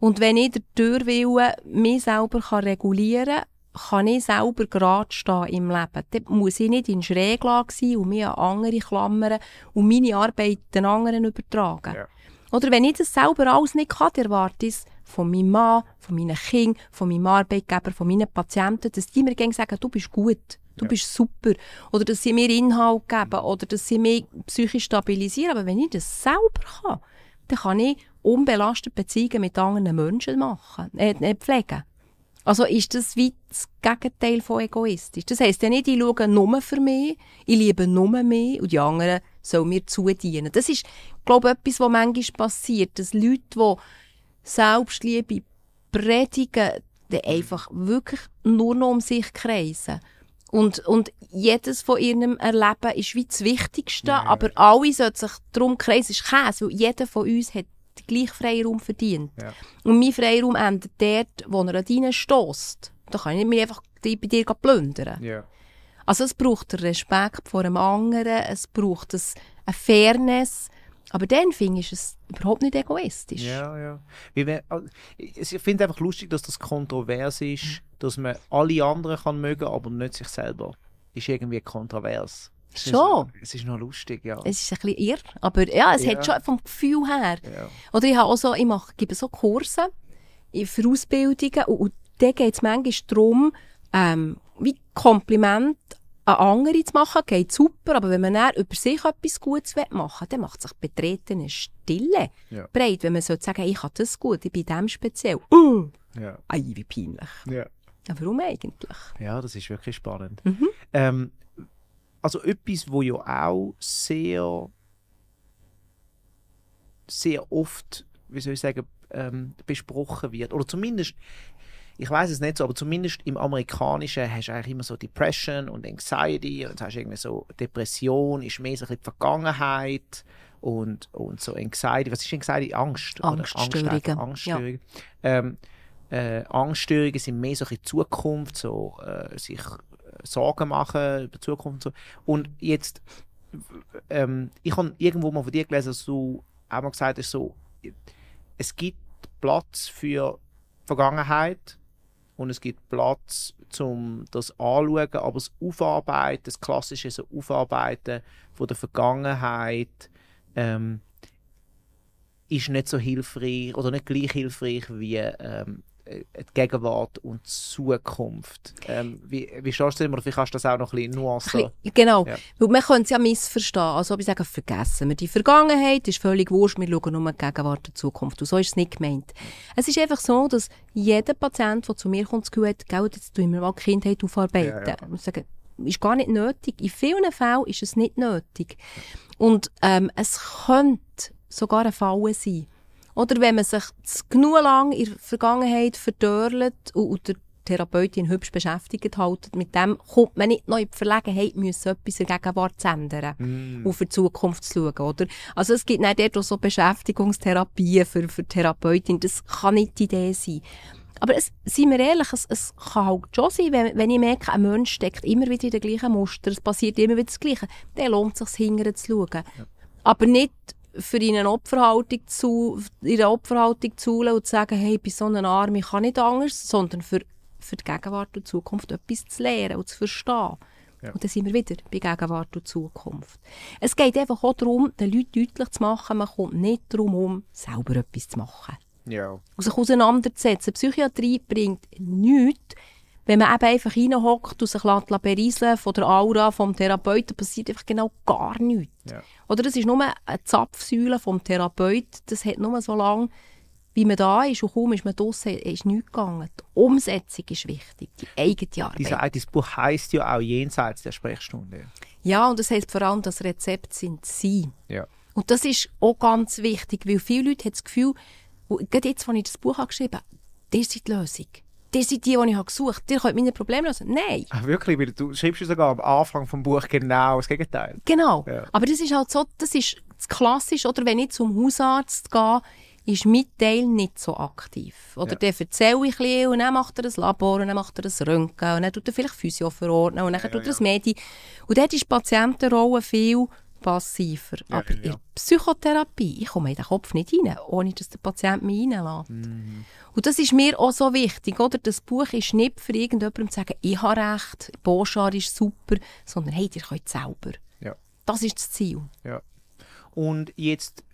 und wenn ich der Türwille mich selber kann regulieren kann, kann ich selber gerade stehen im Leben. Dann muss ich nicht in Schräglage sein und mir an andere klammern und meine Arbeit den anderen übertragen. Ja. Oder wenn ich das selber alles nicht kann, erwarte ich es von meinem Mann, von meinen Kindern, von meinem Arbeitgeber, von meinen Patienten, dass die mir sagen, du bist gut, du ja. bist super. Oder dass sie mir Inhalt geben oder dass sie mich psychisch stabilisieren. Aber wenn ich das selber kann, dann kann ich unbelastet Beziehungen mit anderen Menschen machen, äh, pflegen. Also ist das wie das Gegenteil von egoistisch. Das heisst ja nicht, ich schaue nur für mich, ich liebe nur mich und die anderen sollen mir zudienen. Das ist, glaube ich, etwas, was manchmal passiert, dass Leute, die Selbstliebe predigen, die einfach wirklich nur noch um sich kreisen Und, und jedes von ihrem Erleben ist wie das Wichtigste, Ja, aber alle sollten sich darum kreisen, ist Käse, weil jeder von uns hat den gleichen Freiraum verdient. Ja. Und mein Freiraum endet dort, wo er an deinen stösst. Da kann ich nicht mehr einfach die bei dir plündern. Ja. Also es braucht den Respekt vor einem anderen, es braucht ein, eine Fairness, aber dann finde ich es überhaupt nicht egoistisch. Ja, ja. Also, ich ich finde einfach lustig, dass das kontrovers ist, dass man alle anderen kann mögen, aber nicht sich selber. Ist irgendwie kontrovers. Es ist- Schon. Es ist noch lustig, ja. Es ist ein bisschen irr, aber ja, es Ja. hat schon vom Gefühl her. ja. Oder ich, habe auch so, ich mache, gebe so Kurse für Ausbildungen und, und da geht es manchmal darum, ähm, wie Kompliment an andere zu machen, geht super, aber wenn man dann über sich etwas Gutes machen will, dann macht sich betretene Stille Ja. breit, wenn man so sagen, ich kann das gut, ich bin dem speziell. Uh, Ja. ei, wie peinlich. Ja. Ja, warum eigentlich? ja, das ist wirklich spannend. Mhm. Ähm, also etwas, wo ja auch sehr, sehr oft, wie soll ich sagen, ähm, besprochen wird, oder zumindest, ich weiß es nicht so, aber zumindest im Amerikanischen hast du eigentlich immer so Depression und Anxiety und hast irgendwie so Depression ist mehr so ein bisschen die Vergangenheit und, und so Anxiety, was ist Anxiety? Angst? Angststörungen, Angststörungen. Ähm, äh, Angststörungen sind mehr so in Zukunft, so äh, sich Sorgen machen über die Zukunft und so. Und jetzt, ähm, ich habe irgendwo mal von dir gelesen, dass du auch mal gesagt hast, so, es gibt Platz für Vergangenheit und es gibt Platz zum das anschauen, aber das Aufarbeiten, das klassische so Aufarbeiten von der Vergangenheit ähm, ist nicht so hilfreich oder nicht gleich hilfreich wie ähm, äh, die Gegenwart und die Zukunft. Ähm, wie, wie schaust du das? Oder vielleicht kannst du das auch noch ein bisschen nuancen. Ein bisschen- Genau, Ja. weil man könnte es ja missverstehen. Also ob ich sage, vergessen wir die Vergangenheit, ist völlig wurscht, wir schauen nur die Gegenwart und die Zukunft. Und so ist es nicht gemeint. Es ist einfach so, dass jeder Patient, der zu mir kommt, das Gefühl hat, «Gell, jetzt tun wir mal die Kindheit aufarbeiten. Ja, ja. Und ich sage, ist gar nicht nötig. In vielen Fällen ist es nicht nötig. Und ähm, es könnte sogar eine Falle sein. Oder wenn man sich genug lang in der Vergangenheit verdörlt und, und der Therapeutin hübsch beschäftigt hält, mit dem kommt man nicht noch in die Verlegenheit, müssen etwas in der Gegenwart zu ändern Mm. und für die Zukunft zu schauen, oder? Also es gibt nicht dort so Beschäftigungstherapien für, für Therapeutin, das kann nicht die Idee sein. Aber es, seien wir ehrlich, es, es kann halt schon sein, wenn, wenn ich merke, ein Mensch steckt immer wieder in den gleichen Muster, es passiert immer wieder das Gleiche, dann lohnt es sich, hingern zu schauen. Aber nicht für ihn eine Opferhaltung zu, eine Opferhaltung zu holen und zu sagen, hey, bin so ein Arm, ich kann nicht anders, sondern für, für die Gegenwart und die Zukunft etwas zu lernen und zu verstehen. Ja. Und dann sind wir wieder bei Gegenwart und Zukunft. Es geht einfach auch darum, den Leuten deutlich zu machen, man kommt nicht darum um, selber etwas zu machen. Ja. Und sich auseinanderzusetzen. Psychiatrie bringt nichts, wenn man eben einfach reinhockt und sich lässt berieseln von der Aura vom Therapeuten, passiert einfach genau gar nichts. Ja. Oder es ist nur eine Zapfsäule vom Therapeut, das hat nur so lange, wie man da ist und kaum ist man draussen, ist nichts gegangen. Die Umsetzung ist wichtig, die eigene Arbeit. Dieser, dieses Buch heißt ja auch jenseits der Sprechstunde. Ja, und das heisst vor allem, das Rezept sind Sie. Ja. Und das ist auch ganz wichtig, weil viele Leute haben das Gefühl, gerade jetzt, als ich das Buch geschrieben habe, ihr seid die Lösung. Ihr seid die, die ich gesucht habe. Ihr könnt meine Probleme lösen. Nein, Ach, wirklich? Du schreibst sogar am Anfang vom Buch genau das Gegenteil. genau. Ja. Aber das ist halt so, das ist das Klassische. Oder wenn ich zum Hausarzt gehe, ist mein Teil nicht so aktiv. Oder Ja. dann erzähle ich ein und dann macht er ein Labor und dann macht er ein Röntgen und dann tut er vielleicht Physio verordnen und dann Ja, tut er ja. ein Medi. Und dort ist die Patientenrolle viel passiver. Ja, Aber ja, in Psychotherapie, ich komme in den Kopf nicht rein, ohne dass der Patient mich reinlässt. Mhm. Und das ist mir auch so wichtig, oder? Das Buch ist nicht für irgendjemanden zu sagen, ich habe recht, Boschar ist super, sondern hey, ihr könnt selber. Ja. Das ist das Ziel. Ja. Und jetzt,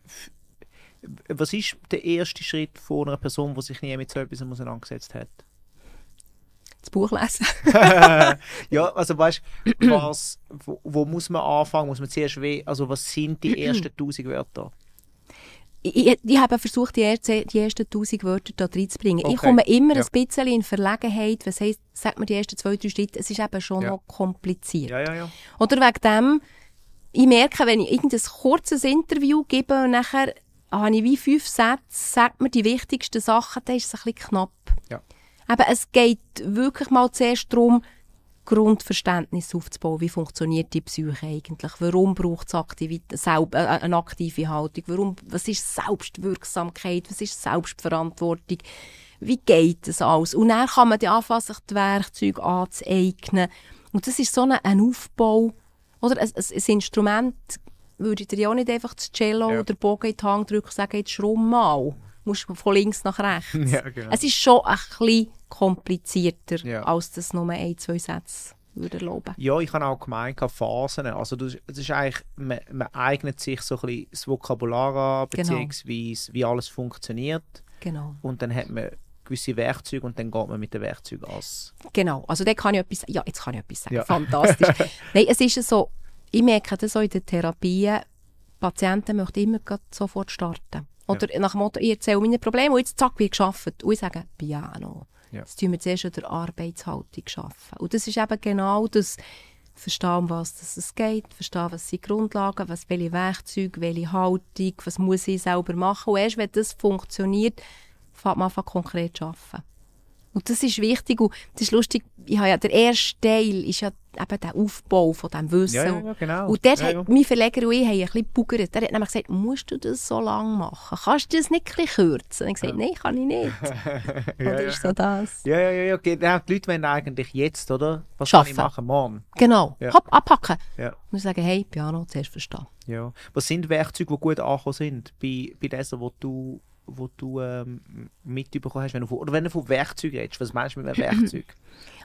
was ist der erste Schritt von einer Person, die sich nie mit so etwas auseinandergesetzt hat? Das Buch lesen. ja, also weißt du, was, wo, wo muss man anfangen? Muss man zuerst we also was sind die ersten 1000 Wörter? ich, ich, ich habe versucht, die, erste, die ersten 1000 Wörter da reinzubringen. Ich Okay. komme immer Ja. ein bisschen in Verlegenheit, was heisst, sagt man die ersten zwei, drei Schritte, es ist eben schon Ja. noch kompliziert. Ja. Oder wegen dem, ich merke, wenn ich irgendein kurzes Interview gebe und nachher habe ich wie fünf Sätze, sagt mir die wichtigsten Sachen, dann ist es ein bisschen knapp. Ja. Eben, es geht wirklich mal zuerst darum, Grundverständnis aufzubauen, wie funktioniert die Psyche eigentlich, warum braucht es äh, eine aktive Haltung, warum, was ist Selbstwirksamkeit, was ist Selbstverantwortung, wie geht das alles? Und dann kann man die anfangen, sich die Werkzeuge anzueignen. Und das ist so ein, ein Aufbau, oder ein, ein, ein Instrument, würde ich dir ja auch nicht einfach das Cello ja. oder Bogen in die Hand drücken und sagen, jetzt schrumm mal. Du musst von links nach rechts. Ja, genau. Es ist schon ein bisschen komplizierter, ja. als das nur ein, zwei Sätze würde erlauben. Ja, ich habe auch gemeint, Phasen. Also das, das ist eigentlich, man, man, eignet sich so ein bisschen das Vokabular an, genau. beziehungsweise wie alles funktioniert. Genau. Und dann hat man gewisse Werkzeuge und dann geht man mit den Werkzeugen aus. Genau, also da kann ich etwas, ja, jetzt kann ich etwas sagen, ja. fantastisch. Nein, es ist so, ich merke das auch in der Therapie, Patienten möchten immer sofort starten. Oder ja. nach dem Motto, ich erzähle meine Probleme und jetzt zack, wie geschafft. Und ich sage, Piano. Ja. Jetzt tun wir zuerst an der Arbeitshaltung arbeiten. Und das ist eben genau das, verstehen, um was es geht, verstehen, was sind Grundlagen, was, welche Werkzeuge, welche Haltung, was muss ich selber machen. Und erst wenn das funktioniert, fängt man an konkret zu arbeiten. Und das ist wichtig und das ist lustig, ich habe ja, der erste Teil ist ja eben der Aufbau von diesem Wissen. Ja, ja, genau. Und dort ja, ja. hat mein Verleger und ich haben ein bisschen gebugert. Der hat nämlich gesagt, musst du das so lange machen? Kannst du das nicht ein bisschen kürzen? Und ich gesagt, nein, kann ich nicht. ja, oder ist so das? Ja, ja, ja. Okay. Die Leute wollen eigentlich jetzt, oder? Was Schaffen. kann ich machen? Morgen. Genau. Hopp, abpacken. Ja. Und sagen, hey, Piano zuerst verstehen. Ja. Was sind Werkzeuge, die gut angekommen sind bei, bei dessen, wo du wo du ähm, mitbekommen hast, wenn du von, oder wenn du von Werkzeugen redest, was meinst du mit einem Werkzeug?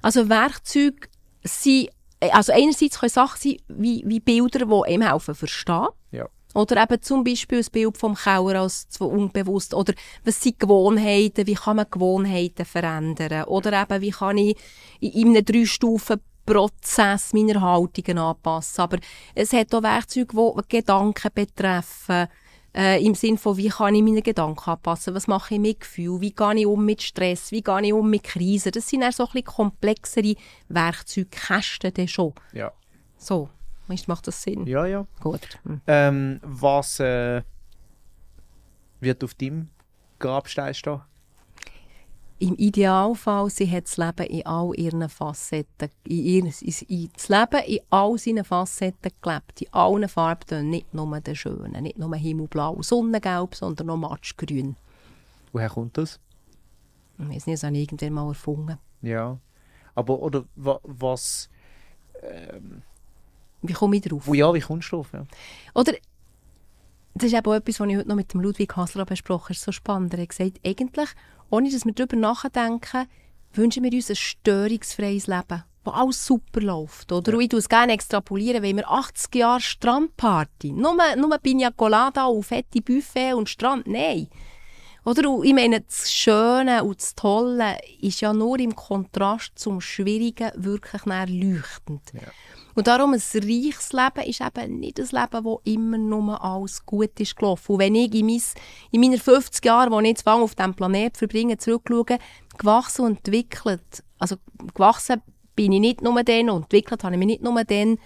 Also Werkzeuge sind, äh, also einerseits können Sachen sein, wie, wie Bilder, die ihm helfen verstehen. Ja. Oder eben zum Beispiel ein Bild vom Kauer als unbewusst. Oder was sind Gewohnheiten? Wie kann man Gewohnheiten verändern? Oder eben, wie kann ich in einem Drei-Stufen-Prozess meine Haltungen anpassen? Aber es hat auch Werkzeuge, die Gedanken betreffen äh, Im Sinne von, wie kann ich meine Gedanken anpassen, was mache ich mit Gefühl, wie gehe ich um mit Stress, wie gehe ich um mit Krisen. Das sind eher so ein bisschen komplexere Werkzeugkästen dann schon. Ja. So, macht das Sinn? Ja, ja. Gut. Mhm. Ähm, was äh, wird auf deinem Grabstein stehen? Im Idealfall, sie hat das Leben in all ihren Facetten, in, ihr, in, das Leben in all seinen Facetten gelebt, in allen Farben, nicht nur den schönen, nicht nur himmelblau, sonnengelb, sondern noch matschgrün. Woher kommt das? Ich weiß nicht, das habe ich irgendwann mal erfunden. Ja, aber oder was... Ähm, wie komme ich drauf? Oh ja, wie kommst du drauf? Ja. Oder das ist eben auch etwas, was ich heute noch mit dem Ludwig Hassler besprochen habe. Das ist so spannend. Er hat gesagt, eigentlich ohne dass wir darüber nachdenken, wünschen wir uns ein störungsfreies Leben, wo alles super läuft. Oder? Ja. Und ich es gerne extrapolieren, wenn wir 80 Jahre Strandparty, nur, nur Pina Colada und fette Buffet und Strand, nein. Oder? Und ich meine, das Schöne und das Tolle ist ja nur im Kontrast zum Schwierigen wirklich leuchtend. Ja. Und darum, ein reiches Leben ist eben nicht ein Leben, wo immer nur alles gut ist gelaufen. Und wenn ich in, mein, in meinen 50 Jahren, die ich jetzt auf diesem Planeten verbringe, zurückschaue, gewachsen und entwickelt, also gewachsen bin ich nicht nur dann und entwickelt habe ich mich nicht nur dann,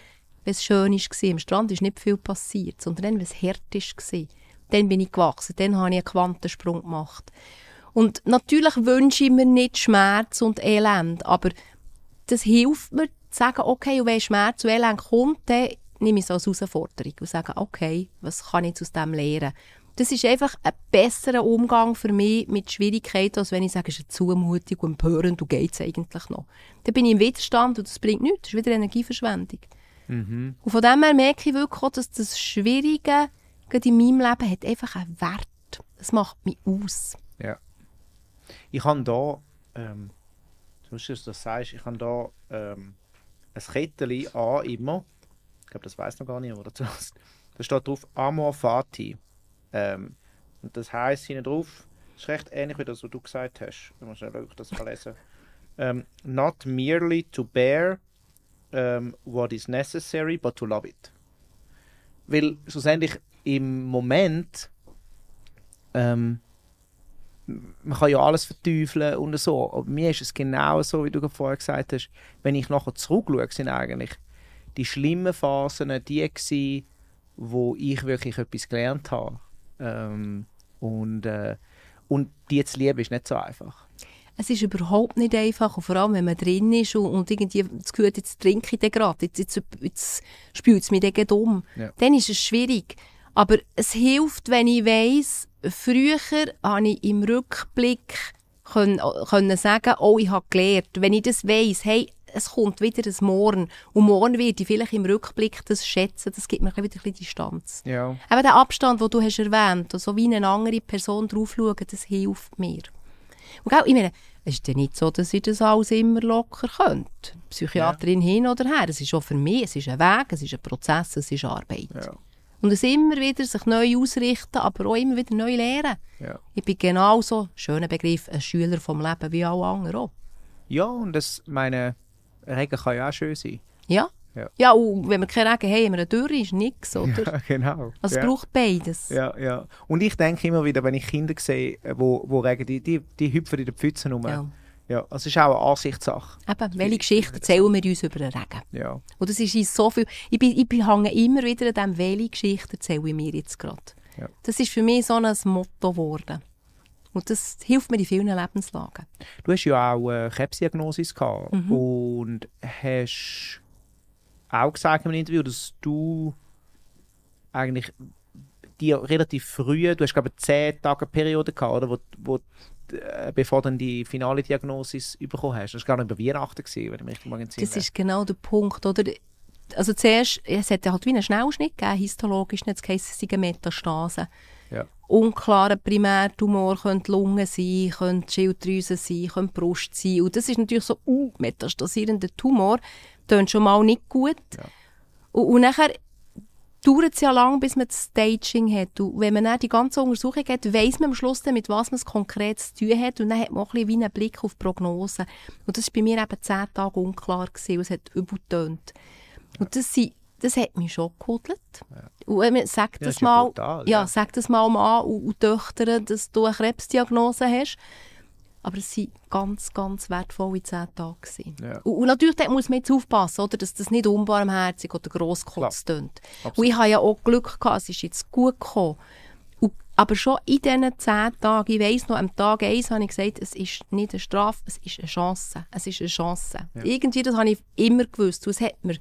wenn es schön war. Am Strand ist nicht viel passiert, sondern dann, wenn es hart war. Dann bin ich gewachsen, dann habe ich einen Quantensprung gemacht. Und natürlich wünsche ich mir nicht Schmerz und Elend, aber das hilft mir, zu sagen, okay, und wenn Schmerz und Elend kommt, dann nehme ich es als Herausforderung und sage, okay, was kann ich aus dem lernen? Das ist einfach ein besserer Umgang für mich mit Schwierigkeiten, als wenn ich sage, es ist eine Zumutung und empörend und geht es eigentlich noch. Dann bin ich im Widerstand und das bringt nichts, das ist wieder Energieverschwendung. Mhm. Und von dem her merke ich wirklich auch, dass das Schwierige in meinem Leben hat einfach einen Wert. Das macht mich aus. Ja. Ich habe da, ähm, du musst das sagst, ich habe da ähm, ein Kettchen an immer. Ich glaube, das weiß noch gar nicht, oder zuerst. Da steht drauf Amor Fati. Ähm, und das heisst hinten drauf, das ist recht ähnlich wie das, was du gesagt hast. Ich muss schnell das kann lesen. Um, not merely to bear um, what is necessary, but to love it. Weil schlussendlich im Moment ähm, man kann ja alles verteufeln und so. Aber mir ist es genau so, wie du vorher gesagt hast. Wenn ich nachher zurückschaue, sind eigentlich die schlimmen Phasen die gewesen, wo ich wirklich etwas gelernt habe. Ähm, und, äh, und die zu lieben ist nicht so einfach. es ist überhaupt nicht einfach. Und vor allem, wenn man drin ist und, und irgendwie das Gefühl jetzt trinke ich den gerade, jetzt, jetzt, jetzt spült es mich dann um. Ja. Dann ist es schwierig. Aber es hilft, wenn ich weiss, früher habe ich im Rückblick können, können sagen, oh, ich habe gelernt. Wenn ich das weiss, hey, es kommt wieder ein Morgen. Und morgen werde ich vielleicht im Rückblick das schätzen. Das gibt mir wieder ein bisschen Distanz. Ja. Eben der Abstand, den du hast erwähnt, so wie eine andere Person drauf schauen, das hilft mir. Und gell, ich meine, es ist ja nicht so, dass ich das alles immer locker könnte. Psychiaterin hin oder her. Es ist auch für mich, es ist ein Weg, es ist ein Prozess, es ist Arbeit. Ja. Und es immer wieder sich neu ausrichten, aber auch immer wieder neu lernen. Ja. Ich bin genauso, schöner Begriff, ein Schüler vom Leben wie alle anderen auch. Ja, und das, meine, Regen kann ja auch schön sein. Ja? Ja. Ja, und wenn wir keinen Regen haben, haben wir eine Dürre, ist nichts, oder? Ja, genau. Also es ja. braucht beides. Ja, ja. Und ich denke immer wieder, wenn ich Kinder sehe, wo, wo regen, die, die, die hüpfen in den Pfützen rum. Ja. Ja. also es ist auch eine Ansichtssache. Eben, welche Geschichte erzählen wir uns über den Regen? Ja. Und das ist so viel. Ich, bin, ich hänge immer wieder an dem, welche Geschichte erzähle ich mir jetzt gerade. Ja. Das ist für mich so ein Motto geworden. Und das hilft mir in vielen Lebenslagen. Du hast ja auch eine Krebsdiagnosis gehabt Mhm. und hast auch gesagt in einem Interview, dass du eigentlich die relativ früh, du hast glaube ich 10 Tage Periode gehabt, oder, wo, wo äh, bevor dann die finale Diagnosis bekommen hast. Das war gar nicht über Weihnachten, gewesen, wenn ich mich mal entsinnen. Das ist genau der Punkt, oder? Also zuerst, es hat halt wie einen Schnellschnitt gegeben, histologisch, nicht es sei eine Metastase. Ja. Unklarer Primärtumor könnte Lunge sein, könnte Schilddrüse sein, könnte Brust sein. Und das ist natürlich so, uh, metastasierender Tumor, tönt schon mal nicht gut. Ja. Und, und nachher dauert es ja lang, bis man das Staging hat. Und wenn man dann die ganze Untersuchung hat, weiss man am Schluss dann, mit was man es konkret zu tun hat. Und dann hat man auch ein bisschen wie einen Blick auf die Prognose. Und das war bei mir eben zehn Tage unklar. Gewesen, und es hat übel getönt. Und das, sind, das hat mich schon gehudelt. Und wenn man sagt Ja, das ja mal, brutal, ja, ja. sag das mal Mann und, und Töchtern, dass du eine Krebsdiagnose hast. Aber es waren ganz, ganz wertvolle zehn Tage. Ja. Und, und natürlich muss man jetzt aufpassen, oder, dass das nicht unbarmherzig oder grosskotz tönt. Und ich habe ja auch Glück gehabt, es ist jetzt gut gekommen. Und, aber schon in diesen zehn Tagen, ich weiss noch, am Tag eins habe ich gesagt, es ist nicht eine Strafe, es ist eine Chance. Es ist eine Chance. Irgendwie, das habe ich immer gewusst. Und es hat mir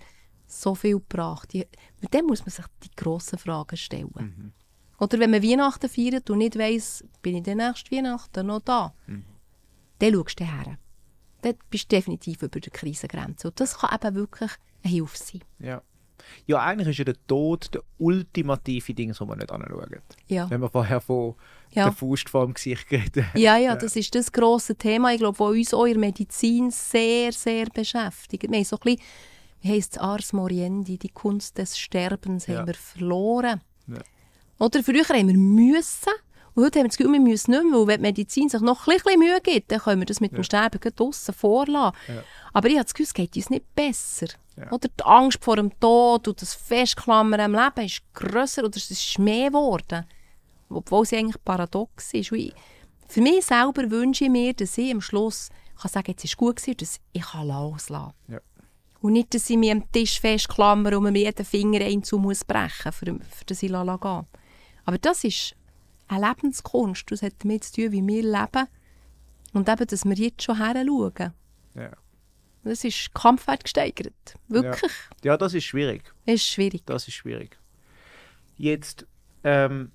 so viel gebracht. Die, mit dem muss man sich die grossen Fragen stellen. Oder wenn man Weihnachten feiert und nicht weiss, bin ich den nächsten Weihnachten noch da, dann schaust du her. Dann bist du definitiv über der Krisengrenze. Und das kann eben wirklich eine Hilfe sein. Ja. ja, eigentlich ist ja der Tod der ultimative Ding, wo man nicht anschaut. Ja. Wenn wir vorher von Ja. der Faust vor dem Gesicht geredet haben. Ja, ja, das ist das grosse Thema, ich glaube, das uns auch in der Medizin sehr, sehr beschäftigt. Wir haben so ein bisschen, wie heisst es, Ars Moriendi, die Kunst des Sterbens, Ja. haben wir verloren. Ja. Oder früher haben wir müssen, und heute haben wir das Gefühl, wir müssen nicht mehr, weil wenn die Medizin sich noch ein bisschen Mühe gibt, dann können wir das mit dem Sterben draussen vorlassen. Ja. Aber ich habe das Gefühl, es geht uns nicht besser. Ja. Oder die Angst vor dem Tod und das Festklammern am Leben ist grösser oder es ist mehr geworden. Obwohl sie eigentlich paradox ist. Ich, für mich selber wünsche ich mir, dass ich am Schluss kann sagen jetzt ist gut gewesen, dass ich kann loslassen Ja. Und nicht, dass ich mich am Tisch festklammer und mir jeden Finger einzu muss brechen, für, für das ich gehen. Aber das ist eine Lebenskunst. Das hat damit zu tun, wie wir leben. Und eben, dass wir jetzt schon her schauen. Ja. Das ist Kampfwert gesteigert. Wirklich. ja, das ist schwierig. Das ist schwierig. Das ist schwierig. Jetzt, ähm,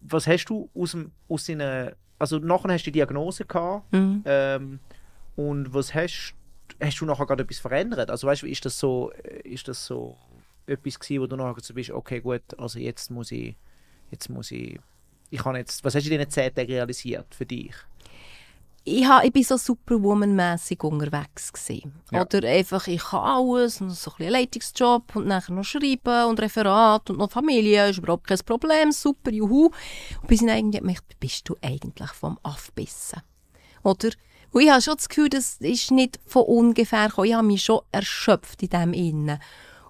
was hast du aus, dem, aus deiner, also nachher hast du die Diagnose gehabt Mhm. ähm, und was hast, hast du nachher gerade etwas verändert? Also weißt du, ist das so, äh, ist das so etwas gewesen, wo du nachher so bist, okay gut, also jetzt muss ich, jetzt muss ich, ich kann jetzt, was hast du in diesen 10 Tagen realisiert für dich? ich, ha, ich bin so Superwoman-mässig unterwegs gewesen. Ja. Oder einfach, ich kann alles, und so ein bisschen Leitungsjob und nachher noch schreiben und Referat und noch Familie, ist überhaupt kein Problem, super, juhu. Und bis ich irgendwie gemerkt, bist du eigentlich vom Aufbissen? Oder? Und ich habe schon das Gefühl, das ist nicht von ungefähr gekommen. Ich habe mich schon erschöpft in dem Innen.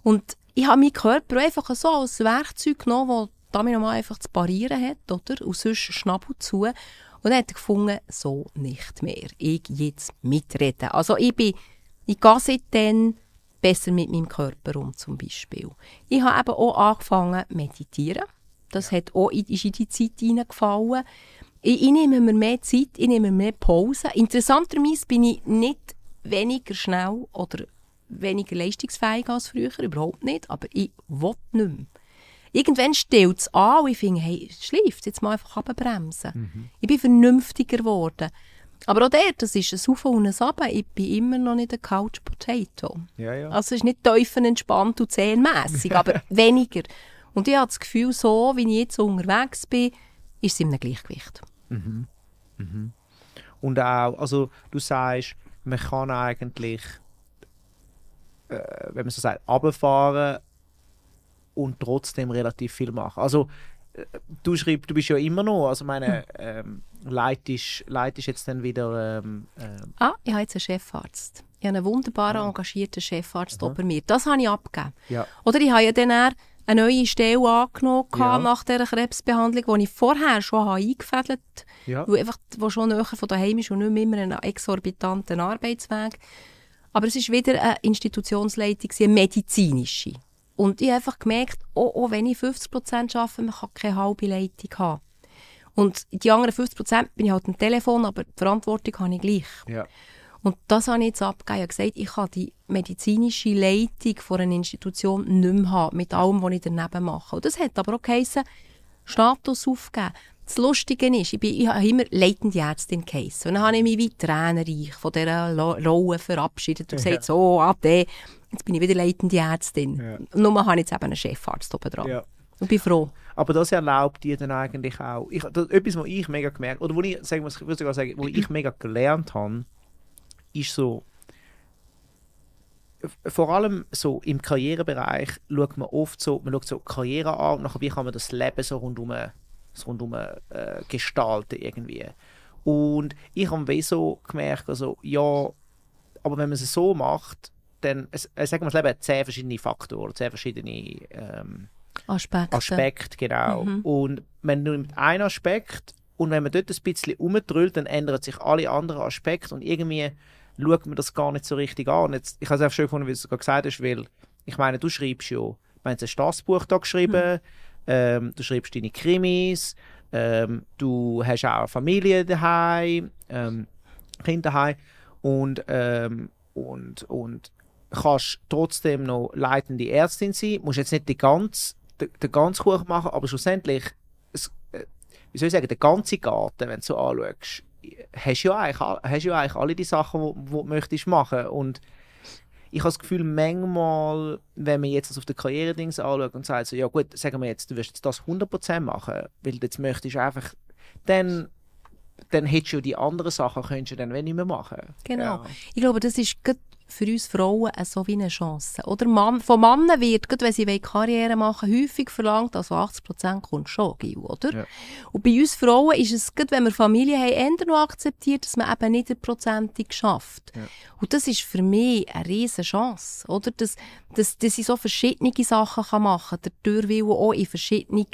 Und ich habe meinen Körper einfach so als Werkzeug genommen, damit nochmal einfach zu parieren hat, oder? Und sonst Schnabel zu. Und dann hat er gefunden, so nicht mehr. Ich jetzt mitreden. Also ich bin, ich gehe seitdem besser mit meinem Körper um, zum Beispiel. Ich habe eben auch angefangen zu meditieren. Das hat auch in, in die Zeit hineingefallen. Ich, ich nehme mir mehr Zeit, ich nehme mir mehr Pause. Interessanterweise bin ich nicht weniger schnell oder weniger leistungsfähig als früher, überhaupt nicht, aber ich will nicht mehr. Irgendwann stellt es an und ich finde, hey, schläft jetzt mal einfach abbremsen. Mhm. Ich bin vernünftiger geworden. Aber auch der, das ist ein Auf und ein Ab. Ich bin immer noch nicht ein Couch Potato. Ja, ja. Also es ist nicht tiefenentspannt und zähnmässig, aber weniger. Und ich habe das Gefühl, so wie ich jetzt unterwegs bin, ist es in einem Gleichgewicht. Mhm. Mhm. Und auch, also du sagst, man kann eigentlich, äh, wenn man so sagt, runterfahren und trotzdem relativ viel machen. Also äh, du schreibst, du bist ja immer noch, also meine, hm. ähm, leitest, leitest jetzt dann wieder... Ähm, ähm. Ah, ich habe jetzt einen Chefarzt. Ich habe einen wunderbaren, ja. engagierten Chefarzt mhm. mir. Das habe ich abgegeben. Ja. Oder ich habe ja dann eine neue Stelle angenommen ja. nach dieser Krebsbehandlung, die ich vorher schon eingefädelt habe, ja. wo, einfach, wo schon näher von daheim ist und nicht mehr immer einen exorbitanten Arbeitsweg. Aber es ist wieder eine Institutionsleitung, eine medizinische. Und ich habe einfach gemerkt, auch, auch wenn ich 50 arbeite, man kann keine halbe Leitung haben. Und die anderen 50% bin ich halt am Telefon, aber die Verantwortung habe ich gleich. Ja. Und das habe ich jetzt abgegeben. Ich habe gesagt, ich kann die medizinische Leitung von einer Institution nicht mehr haben, mit allem, was ich daneben mache. Und das hat aber auch geheissen, Status aufgeben. Das Lustige ist, ich, bin, ich habe immer leitende Ärztin geheissen. Und dann habe ich mich wie tränenreich von dieser Rolle verabschiedet und gesagt, ja. so, ade, jetzt bin ich wieder leitende Ärztin. Ja. Nur habe ich jetzt eben einen Chefarzt oben dran. Ja. Und bin froh. Aber das erlaubt dir dann eigentlich auch, ich, das, etwas, was ich mega gemerkt oder wo ich, sagen wir, ich würde sogar sagen, wo ich mega gelernt habe, ist so, vor allem so im Karrierebereich schaut man oft so, man schaut so Karriere an und nachher, wie kann man das Leben so rundum, so rundum äh, gestalten irgendwie. Und ich habe so gemerkt, also ja, aber wenn man es so macht, dann, es, äh, sagen wir, das Leben hat zehn verschiedene Faktoren, zehn verschiedene ähm, Aspekte. Aspekte, genau. Mhm. Und man nimmt einen Aspekt und wenn man dort ein bisschen umdrüllt, dann ändern sich alle anderen Aspekte und irgendwie schaut man das gar nicht so richtig an. Jetzt, ich habe es auch schön gefunden, wie du es gerade gesagt hast, weil ich meine, du schreibst ja, du hast ein Staatsbuch da geschrieben, mhm. ähm, du schreibst deine Krimis, ähm, du hast auch eine Familie daheim, ähm, Kinder daheim und, ähm, und, und kannst trotzdem noch leitende Ärztin sein, musst jetzt nicht die ganze, den, den ganzen Kuchen machen, aber schlussendlich, es, äh, wie soll ich sagen, der ganze Garten, wenn du so anschaust, hast du ja eigentlich, hast ja eigentlich alle die Sachen, die du möchtest machen und ich habe das Gefühl, manchmal, wenn man jetzt das auf der Karriere-Dings anschaut und sagt, so, ja gut, sagen wir jetzt, du wirst jetzt das 100% machen, weil du jetzt möchtest einfach, dann, dann hättest du ja die anderen Sachen, könntest du dann nicht mehr machen. Genau. Ja. Ich glaube, das ist für uns Frauen so wie eine Chance. Oder Mann, von Männern wird, gerade wenn sie Karriere machen häufig verlangt, also 80 Prozent kommt schon, oder? Ja. Und bei uns Frauen ist es, gerade wenn wir Familie haben, eher noch akzeptiert, dass man eben nicht prozentig schafft. Ja. Und das ist für mich eine riesige Chance, oder? Dass, dass, dass ich so verschiedene Sachen machen kann, der Türwille auch in verschiedenen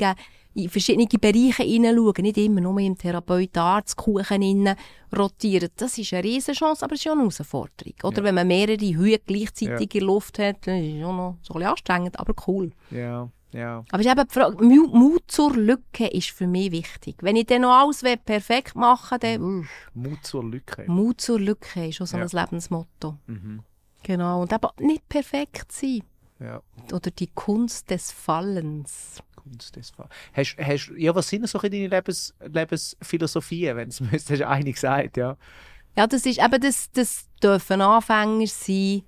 in verschiedene Bereiche hineinschauen, nicht immer nur im Therapeut, Arzt, Kuchen rotieren. Das ist eine riesige Chance, aber es ist ja eine Herausforderung. Oder ja. wenn man mehrere Hüte gleichzeitig ja. in Luft hat, dann ist es auch noch so ein bisschen anstrengend, aber cool. Ja. Ja. Aber es ist eben die Frage, Mut zur Lücke ist für mich wichtig. Wenn ich dann noch alles perfekt machen will, dann... Uh, Mut zur Lücke. Mut zur Lücke ist auch so ja. ein Lebensmotto. Mhm. Genau, und eben nicht perfekt sein. Ja. Oder die Kunst des Fallens. Kunst des. Hast, hast, ja, was sind so deine Lebens, Lebensphilosophien, wenn du es müsstest? Hast du eine gesagt, ja. Ja, das ist eben, das, das dürfen Anfänger sein.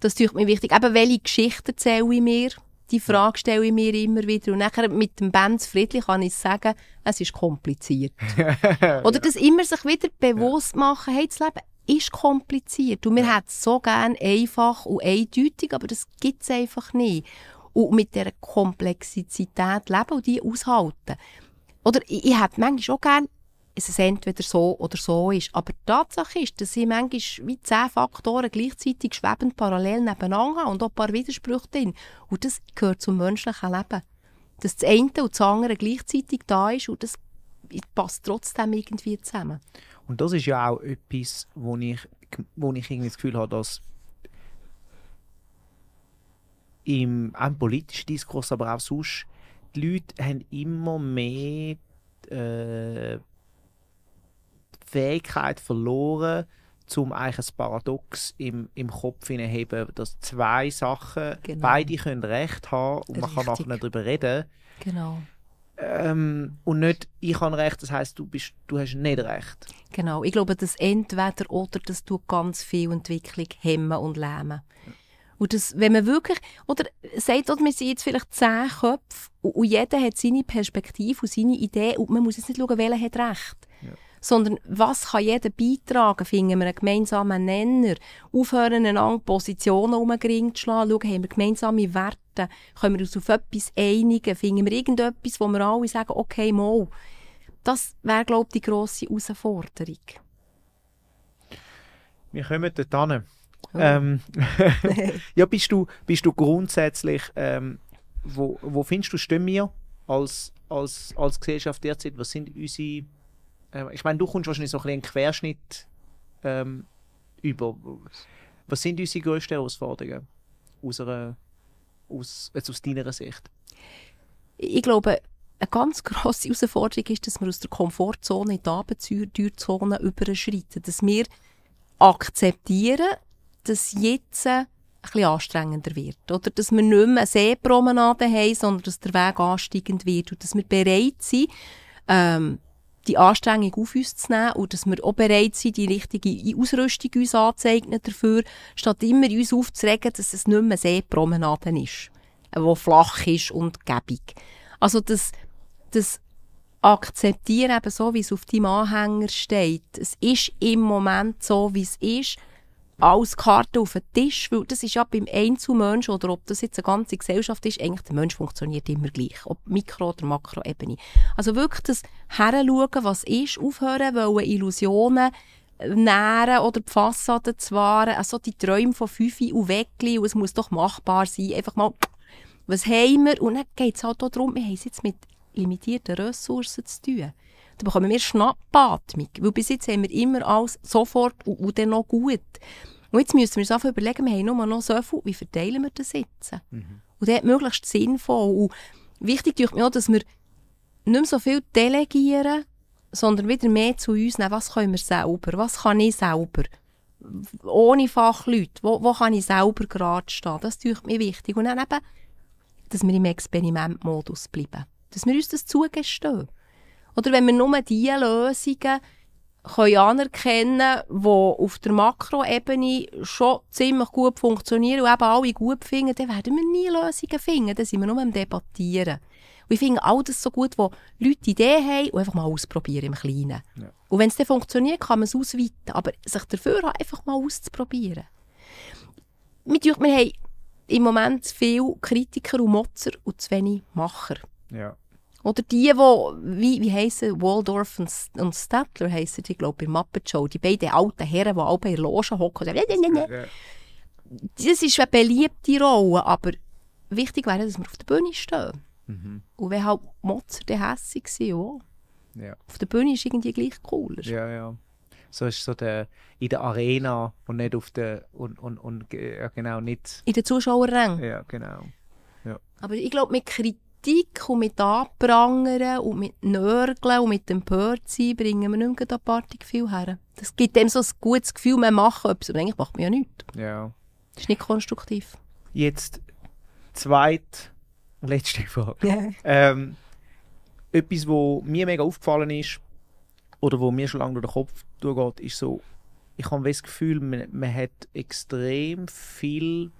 Das ist mir wichtig. Eben, welche Geschichten erzähle ich mir? Die Frage stelle ich mir immer wieder. Und nachher mit dem Benz Friedli kann ich sagen, es ist kompliziert. Oder das immer sich wieder bewusst machen, hey, das Leben ist kompliziert. Und wir ja. hätten es so gerne einfach und eindeutig, aber das gibt es einfach nicht. Und mit dieser Komplexität leben und die aushalten. Oder ich, ich hätte manchmal auch gerne, dass es entweder so oder so ist. Aber die Tatsache ist, dass ich manchmal wie zehn Faktoren gleichzeitig schwebend parallel nebeneinander habe und auch ein paar Widersprüche drin. Und das gehört zum menschlichen Leben. Dass das eine und das andere gleichzeitig da ist und das passt trotzdem irgendwie zusammen. Und das ist ja auch etwas, wo ich, wo ich irgendwie das Gefühl habe, dass im, im politischen Diskurs, aber auch sonst, die Leute haben immer mehr äh, Fähigkeit verloren, um eigentlich ein Paradox im, im Kopf hineinheben, dass zwei Sachen, Genau. beide können Recht haben und man kann Richtig. nachher nicht darüber reden. Genau. Ähm, und nicht, ich habe Recht, das heißt du, bist, du hast nicht Recht. Genau. Ich glaube, das entweder oder, das tut ganz viel Entwicklung hemmen und lähmen. Und das, wenn man wirklich, oder sagt, oder wir sind jetzt vielleicht zehn Köpfe und, und jeder hat seine Perspektive und seine Idee und man muss jetzt nicht schauen, welcher hat Recht. Sondern was kann jeder beitragen? Finden wir einen gemeinsamen Nenner? Aufhören, einander Positionen um den Ring zu schlagen? Schauen, haben wir gemeinsame Werte? Können wir uns auf etwas einigen? Finden wir irgendetwas, wo wir alle sagen, okay, mal. Das wäre, glaube ich, die grosse Herausforderung. Wir kommen dort hin. Ähm, ja, bist du, bist du grundsätzlich, ähm, wo, wo findest du, stehen wir als, als, als Gesellschaft derzeit? Was sind unsere, ähm, ich meine, du kommst wahrscheinlich so ein bisschen einen Querschnitt ähm, über. Was sind unsere grössten Herausforderungen aus, einer, aus, jetzt aus deiner Sicht? Ich glaube, eine ganz grosse Herausforderung ist, dass wir aus der Komfortzone in die Abenteuerzone überschreiten. Dass wir akzeptieren, dass jetzt ein bisschen anstrengender wird. Oder dass wir nicht mehr eine Seepromenade haben, sondern dass der Weg ansteigend wird. Und dass wir bereit sind, ähm, die Anstrengung auf uns zu nehmen und dass wir auch bereit sind, die richtige Ausrüstung uns anzueignen dafür, statt immer uns aufzuregen, dass es nicht mehr Seepromenade ist, die flach ist und gebig. Also das, das Akzeptieren eben so, wie es auf deinem Anhänger steht. Es ist im Moment so, wie es ist. Alles Karten auf den Tisch, weil das ist ja beim Einzelmensch oder ob das jetzt eine ganze Gesellschaft ist, eigentlich der Mensch funktioniert immer gleich, ob Mikro- oder Makroebene. Also wirklich das Heranschauen, was ist, aufhören wollen, Illusionen nähren oder die Fassade zu wahren, also die Träume von Fünfi und Weckli und es muss doch machbar sein, einfach mal, was haben wir? Und dann geht es halt auch darum, wir haben es jetzt mit limitierten Ressourcen zu tun. Da bekommen wir Schnappatmung, weil bis jetzt haben wir immer alles sofort und, und dann noch gut. Und jetzt müssen wir uns einfach überlegen, wir haben nur noch so viel, wie verteilen wir das jetzt? Und dort möglichst sinnvoll. Und wichtig ist mir auch, dass wir nicht mehr so viel delegieren, sondern wieder mehr zu uns nehmen, was können wir selber, was kann ich selber, ohne Fachleute, wo, wo kann ich selber gerade stehen, das ist mir wichtig. Und dann eben, dass wir im Experimentmodus bleiben, dass wir uns das zugestehen. Oder wenn wir nur die Lösungen können anerkennen, die auf der Makroebene schon ziemlich gut funktionieren und eben alle gut finden, dann werden wir nie Lösungen finden. Dann sind wir nur am Debattieren. Und ich finde all das so gut, wo Leute Ideen haben und einfach mal ausprobieren im Kleinen. Ja. Und wenn es dann funktioniert, kann man es ausweiten. Aber sich dafür einfach mal auszuprobieren. Wir, tun- wir haben im Moment viele Kritiker und Motzer und zu wenig Macher. Ja. Oder die, wo, wie, wie heissen, Waldorf und, und Statler heissen die, glaube ich, bei Muppet Show. Die beiden alten Herren, die alle bei der Loge hocken sagen, «Nee, nee, nee, nee.» Das ist eine beliebte Rolle, aber wichtig wäre, dass wir auf der Bühne stehen. Mhm. Und wenn halt Mozart dann hässig auch. Ja. Auf der Bühne ist irgendwie gleich cooler. Ja, ja. So ist so der, in der Arena und nicht auf der und, und, und ge- ja, genau nicht. In den Zuschauerrängen. Ja, genau. Aber ich glaube, mit Kritik und mit Anprangern und mit Nörgeln und mit Empörtsein bringen wir nicht mehr abartig viel her. Das gibt dem so ein gutes Gefühl, wir machen etwas, aber eigentlich macht man ja nichts. Ja. Das ist nicht konstruktiv. Jetzt zweit letzte Frage. Ähm, etwas, wo mir mega aufgefallen ist oder wo mir schon lange durch den Kopf durchgeht, ist so, ich habe das Gefühl, man, man hat extrem viel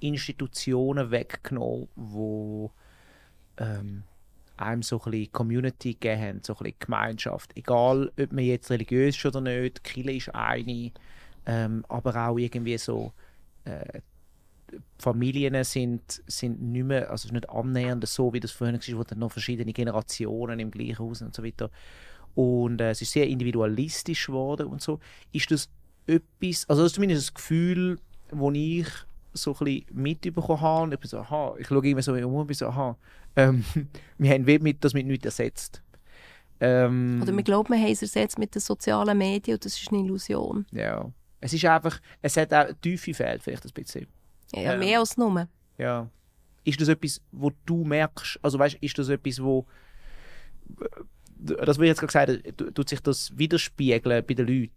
Institutionen weggenommen, wo ähm, einem so ein bisschen Community gegeben haben, so ein Gemeinschaft. Egal, ob man jetzt religiös ist oder nicht, Kirche ist eine, ähm, aber auch irgendwie so äh, Familien sind, sind nicht mehr, also nicht annähernd so, wie das früher war, wo dann noch verschiedene Generationen im gleichen Haus und so weiter. Und äh, es ist sehr individualistisch geworden und so. Ist das etwas, also das ist zumindest das Gefühl, das ich so ein bisschen mitbekommen habe. Ich bin so, aha, ich schaue immer so um und bin so, aha, ähm, wir haben wie mit, das mit nichts ersetzt. Ähm, Oder wir glauben, wir haben es ersetzt mit den sozialen Medien und das ist eine Illusion. ja. Es ist einfach, es hat auch tiefe Fehler vielleicht ein bisschen. Ja, Ja. mehr als nur. Ja. Ist das etwas, wo du merkst, also weißt, ist das etwas, wo das, was ich jetzt gerade gesagt habe, tut sich das widerspiegeln bei den Leuten?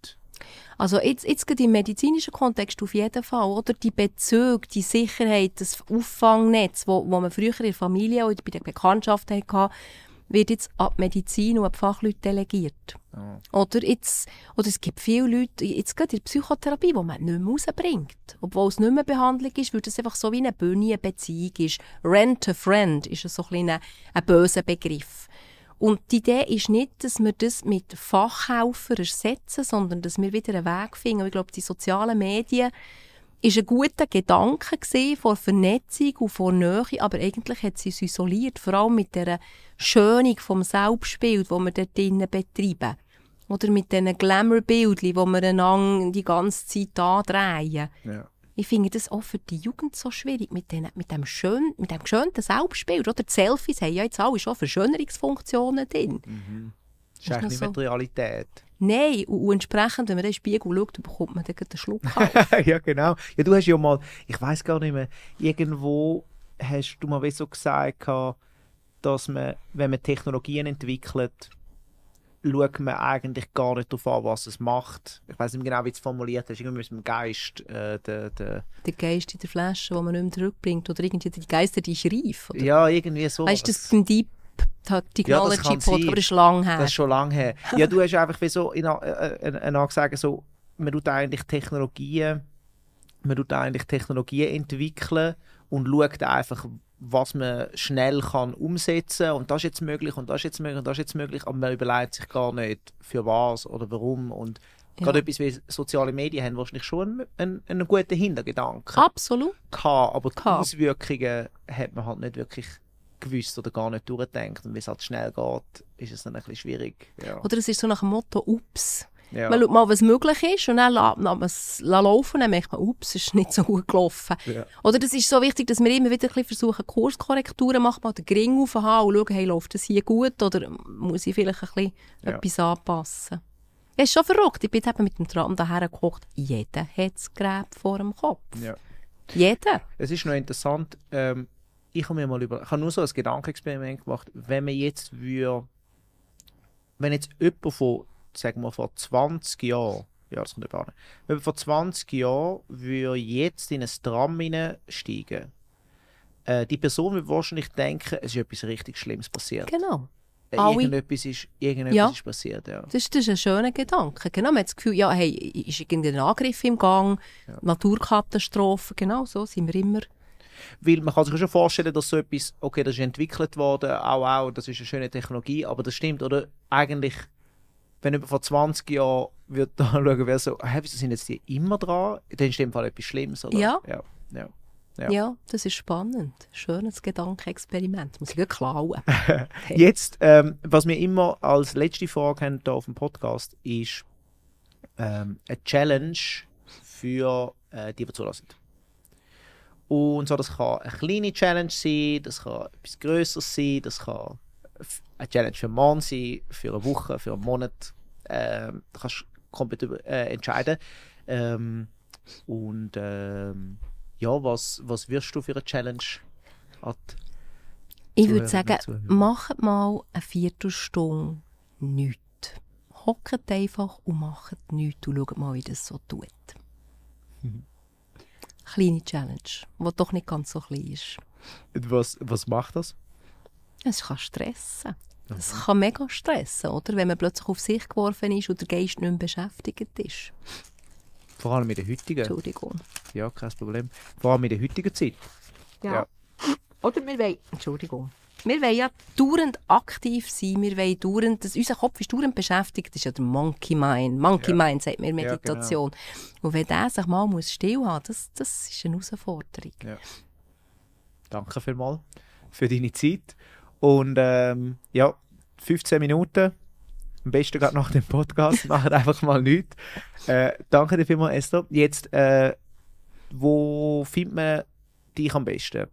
Also jetzt, jetzt gerade im medizinischen Kontext auf jeden Fall, oder? Die Bezüge, die Sicherheit, das Auffangnetz, wo, wo man früher in der Familie oder bei der Bekanntschaft hatte, wird jetzt an die Medizin und an die Fachleute delegiert. Oh. Oder, jetzt, oder es gibt viele Leute, jetzt gerade in der Psychotherapie, die man nicht mehr rausbringt. Obwohl es nicht mehr Behandlung ist, weil es einfach so wie eine Bühne, eine Beziehung ist. Rent a friend ist so ein, ein böser Begriff. Und die Idee ist nicht, dass wir das mit Fachhelfern ersetzen, sondern dass wir wieder einen Weg finden. ich glaube, die sozialen Medien ist ein guter Gedanke gesehen vor Vernetzung und vor Nähe, aber eigentlich hat sie uns isoliert, vor allem mit der Schönung vom Selbstbild, wo wir dort drinnen betreiben. Oder mit diesen Glamour-Bildchen, die wir einander die ganze Zeit andrehen. Ja. Ich finde das auch für die Jugend so schwierig mit, den, mit dem schön, mit dem geschönten Selbstbild. Oder die Selfies haben ja jetzt alle schon Verschönerungsfunktionen drin. Mhm. Das ist eigentlich nicht so. die Realität. Nein, und, und, entsprechend, wenn man in den Spiegel schaut, bekommt man dann einen Schluck Ja, genau. Ja, du hast ja mal, ich weiß gar nicht mehr, irgendwo hast du mal so gesagt, dass man, wenn man Technologien entwickelt, schaut man eigentlich gar nicht darauf an, was es macht. Ich weiß nicht genau, wie du es formuliert hast. Irgendwie mit dem Geist. Äh, der, der, der Geist in der Flasche, den man nicht mehr zurückbringt. Oder irgendwie die Geister, die ich reif. Oder? Ja, irgendwie so. Weißt du, das ein Deep Technology ja, Pod, aber das ist lang her. Das ist schon lange her. Ja, du hast einfach wie so in, äh, äh, gesagt, so, man tut eigentlich Technologien, man tut eigentlich Technologien entwickeln und schaut einfach, was man schnell kann umsetzen und das ist jetzt möglich und das ist jetzt möglich und das ist jetzt möglich, aber man überlegt sich gar nicht, für was oder warum und ja. gerade etwas wie soziale Medien haben wahrscheinlich schon einen, einen guten Hintergedanken. Absolut. Gehabt, aber die Auswirkungen hat man halt nicht wirklich gewusst oder gar nicht durchdenkt und wie es halt schnell geht, ist es dann ein bisschen schwierig. Ja. Oder es ist so nach dem Motto, ups, ja. Man schaut mal, was möglich ist und dann lässt man es laufen und dann merkt man, ups, es ist nicht so gut gelaufen. Ja. Oder es ist so wichtig, dass wir immer wieder ein versuchen, Kurskorrekturen machen, mal den Gring aufhaben und schauen, hey, läuft das hier gut oder muss ich vielleicht ein bisschen ja. etwas anpassen. Es ist schon verrückt. Ich bin eben mit dem Tram daher gekocht. Jeder hat das Gerät vor dem Kopf. Ja. Jeder. Es ist noch interessant, ähm, ich habe mir mal über, ich habe nur so ein Gedankenexperiment gemacht, wenn man jetzt würde, wenn jetzt jemand von sagen wir vor 20 Jahren, ja, das kommt eben an, wenn wir vor 20 Jahren würde jetzt in ein Tram steigen, äh, die Person würde wahrscheinlich denken, es ist etwas richtig Schlimmes passiert. Genau. Äh, irgendetwas ist, irgendetwas ja. ist passiert, ja. Das, das ist ein schöner Gedanke. Genau, man hat das Gefühl, ja, hey, ist irgendein Angriff im Gang, ja. Naturkatastrophe, genau so sind wir immer. Weil man kann sich schon vorstellen, dass so etwas, okay, das ist entwickelt worden, auch, auch, das ist eine schöne Technologie, aber das stimmt, oder? Eigentlich wenn über vor 20 Jahren wird da schauen, wer so, hey, wieso sind jetzt die immer dran? Dann ist in dem Fall etwas Schlimmes, oder? Ja. Ja, ja. ja. ja das ist spannend. Schönes Gedankenexperiment. Muss ich gut klauen. jetzt, ähm, was wir immer als letzte Frage haben hier auf dem Podcast, ist ähm, eine Challenge für äh, die, die zulassen. Und so, das kann eine kleine Challenge sein, das kann etwas Größeres sein, das kann eine Challenge für einen Mann sein, für eine Woche, für einen Monat. Ähm, da kannst du komplett über, äh, entscheiden. Ähm, und ähm, ja, was, was wirst du für eine Challenge? ich würde sagen, macht mal eine Viertelstunde nichts. Hockt einfach und macht nichts und schaut mal, wie das so tut. Mhm. Kleine Challenge, die doch nicht ganz so klein ist. Was, was macht das? Es kann stressen. Es kann mega stressen, oder? wenn man plötzlich auf sich geworfen ist und der Geist nicht mehr beschäftigt ist. Vor allem in der heutigen. Entschuldigung. Ja, kein Problem. Vor allem in der heutigen Zeit. Ja. ja. Oder wir wollen, Entschuldigung. Wir wollen ja dauernd aktiv sein, wir wollen dauernd, dass unser Kopf ist dauernd beschäftigt, das ist ja der Monkey Mind. Monkey ja. Mind sagt mir Meditation. Ja, genau. Und wenn der sich mal muss still haben das, das ist eine Herausforderung. Ja. Danke vielmals für deine Zeit. Und ähm, ja, 15 Minuten. Am besten gerade nach dem Podcast. Macht einfach mal nichts. Äh, danke dir vielmals, Esther. Jetzt, äh, wo findet man dich am besten?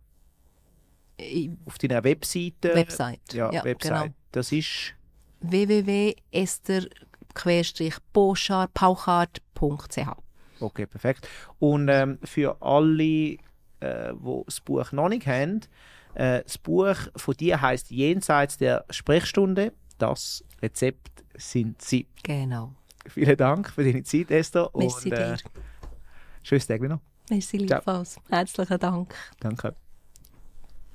Auf deiner Webseite? Website. Ja, ja Website. Genau. Das ist www.esther-pauchart.ch Okay, perfekt. Und ähm, für alle, äh, die das Buch noch nicht haben, äh, das Buch von dir heißt Jenseits der Sprechstunde. Das Rezept sind Sie. Genau. Vielen Dank für deine Zeit, Esther. Merci und, dir. Schönes Tag noch. Merci, gleichfalls. Herzlichen Dank. Danke.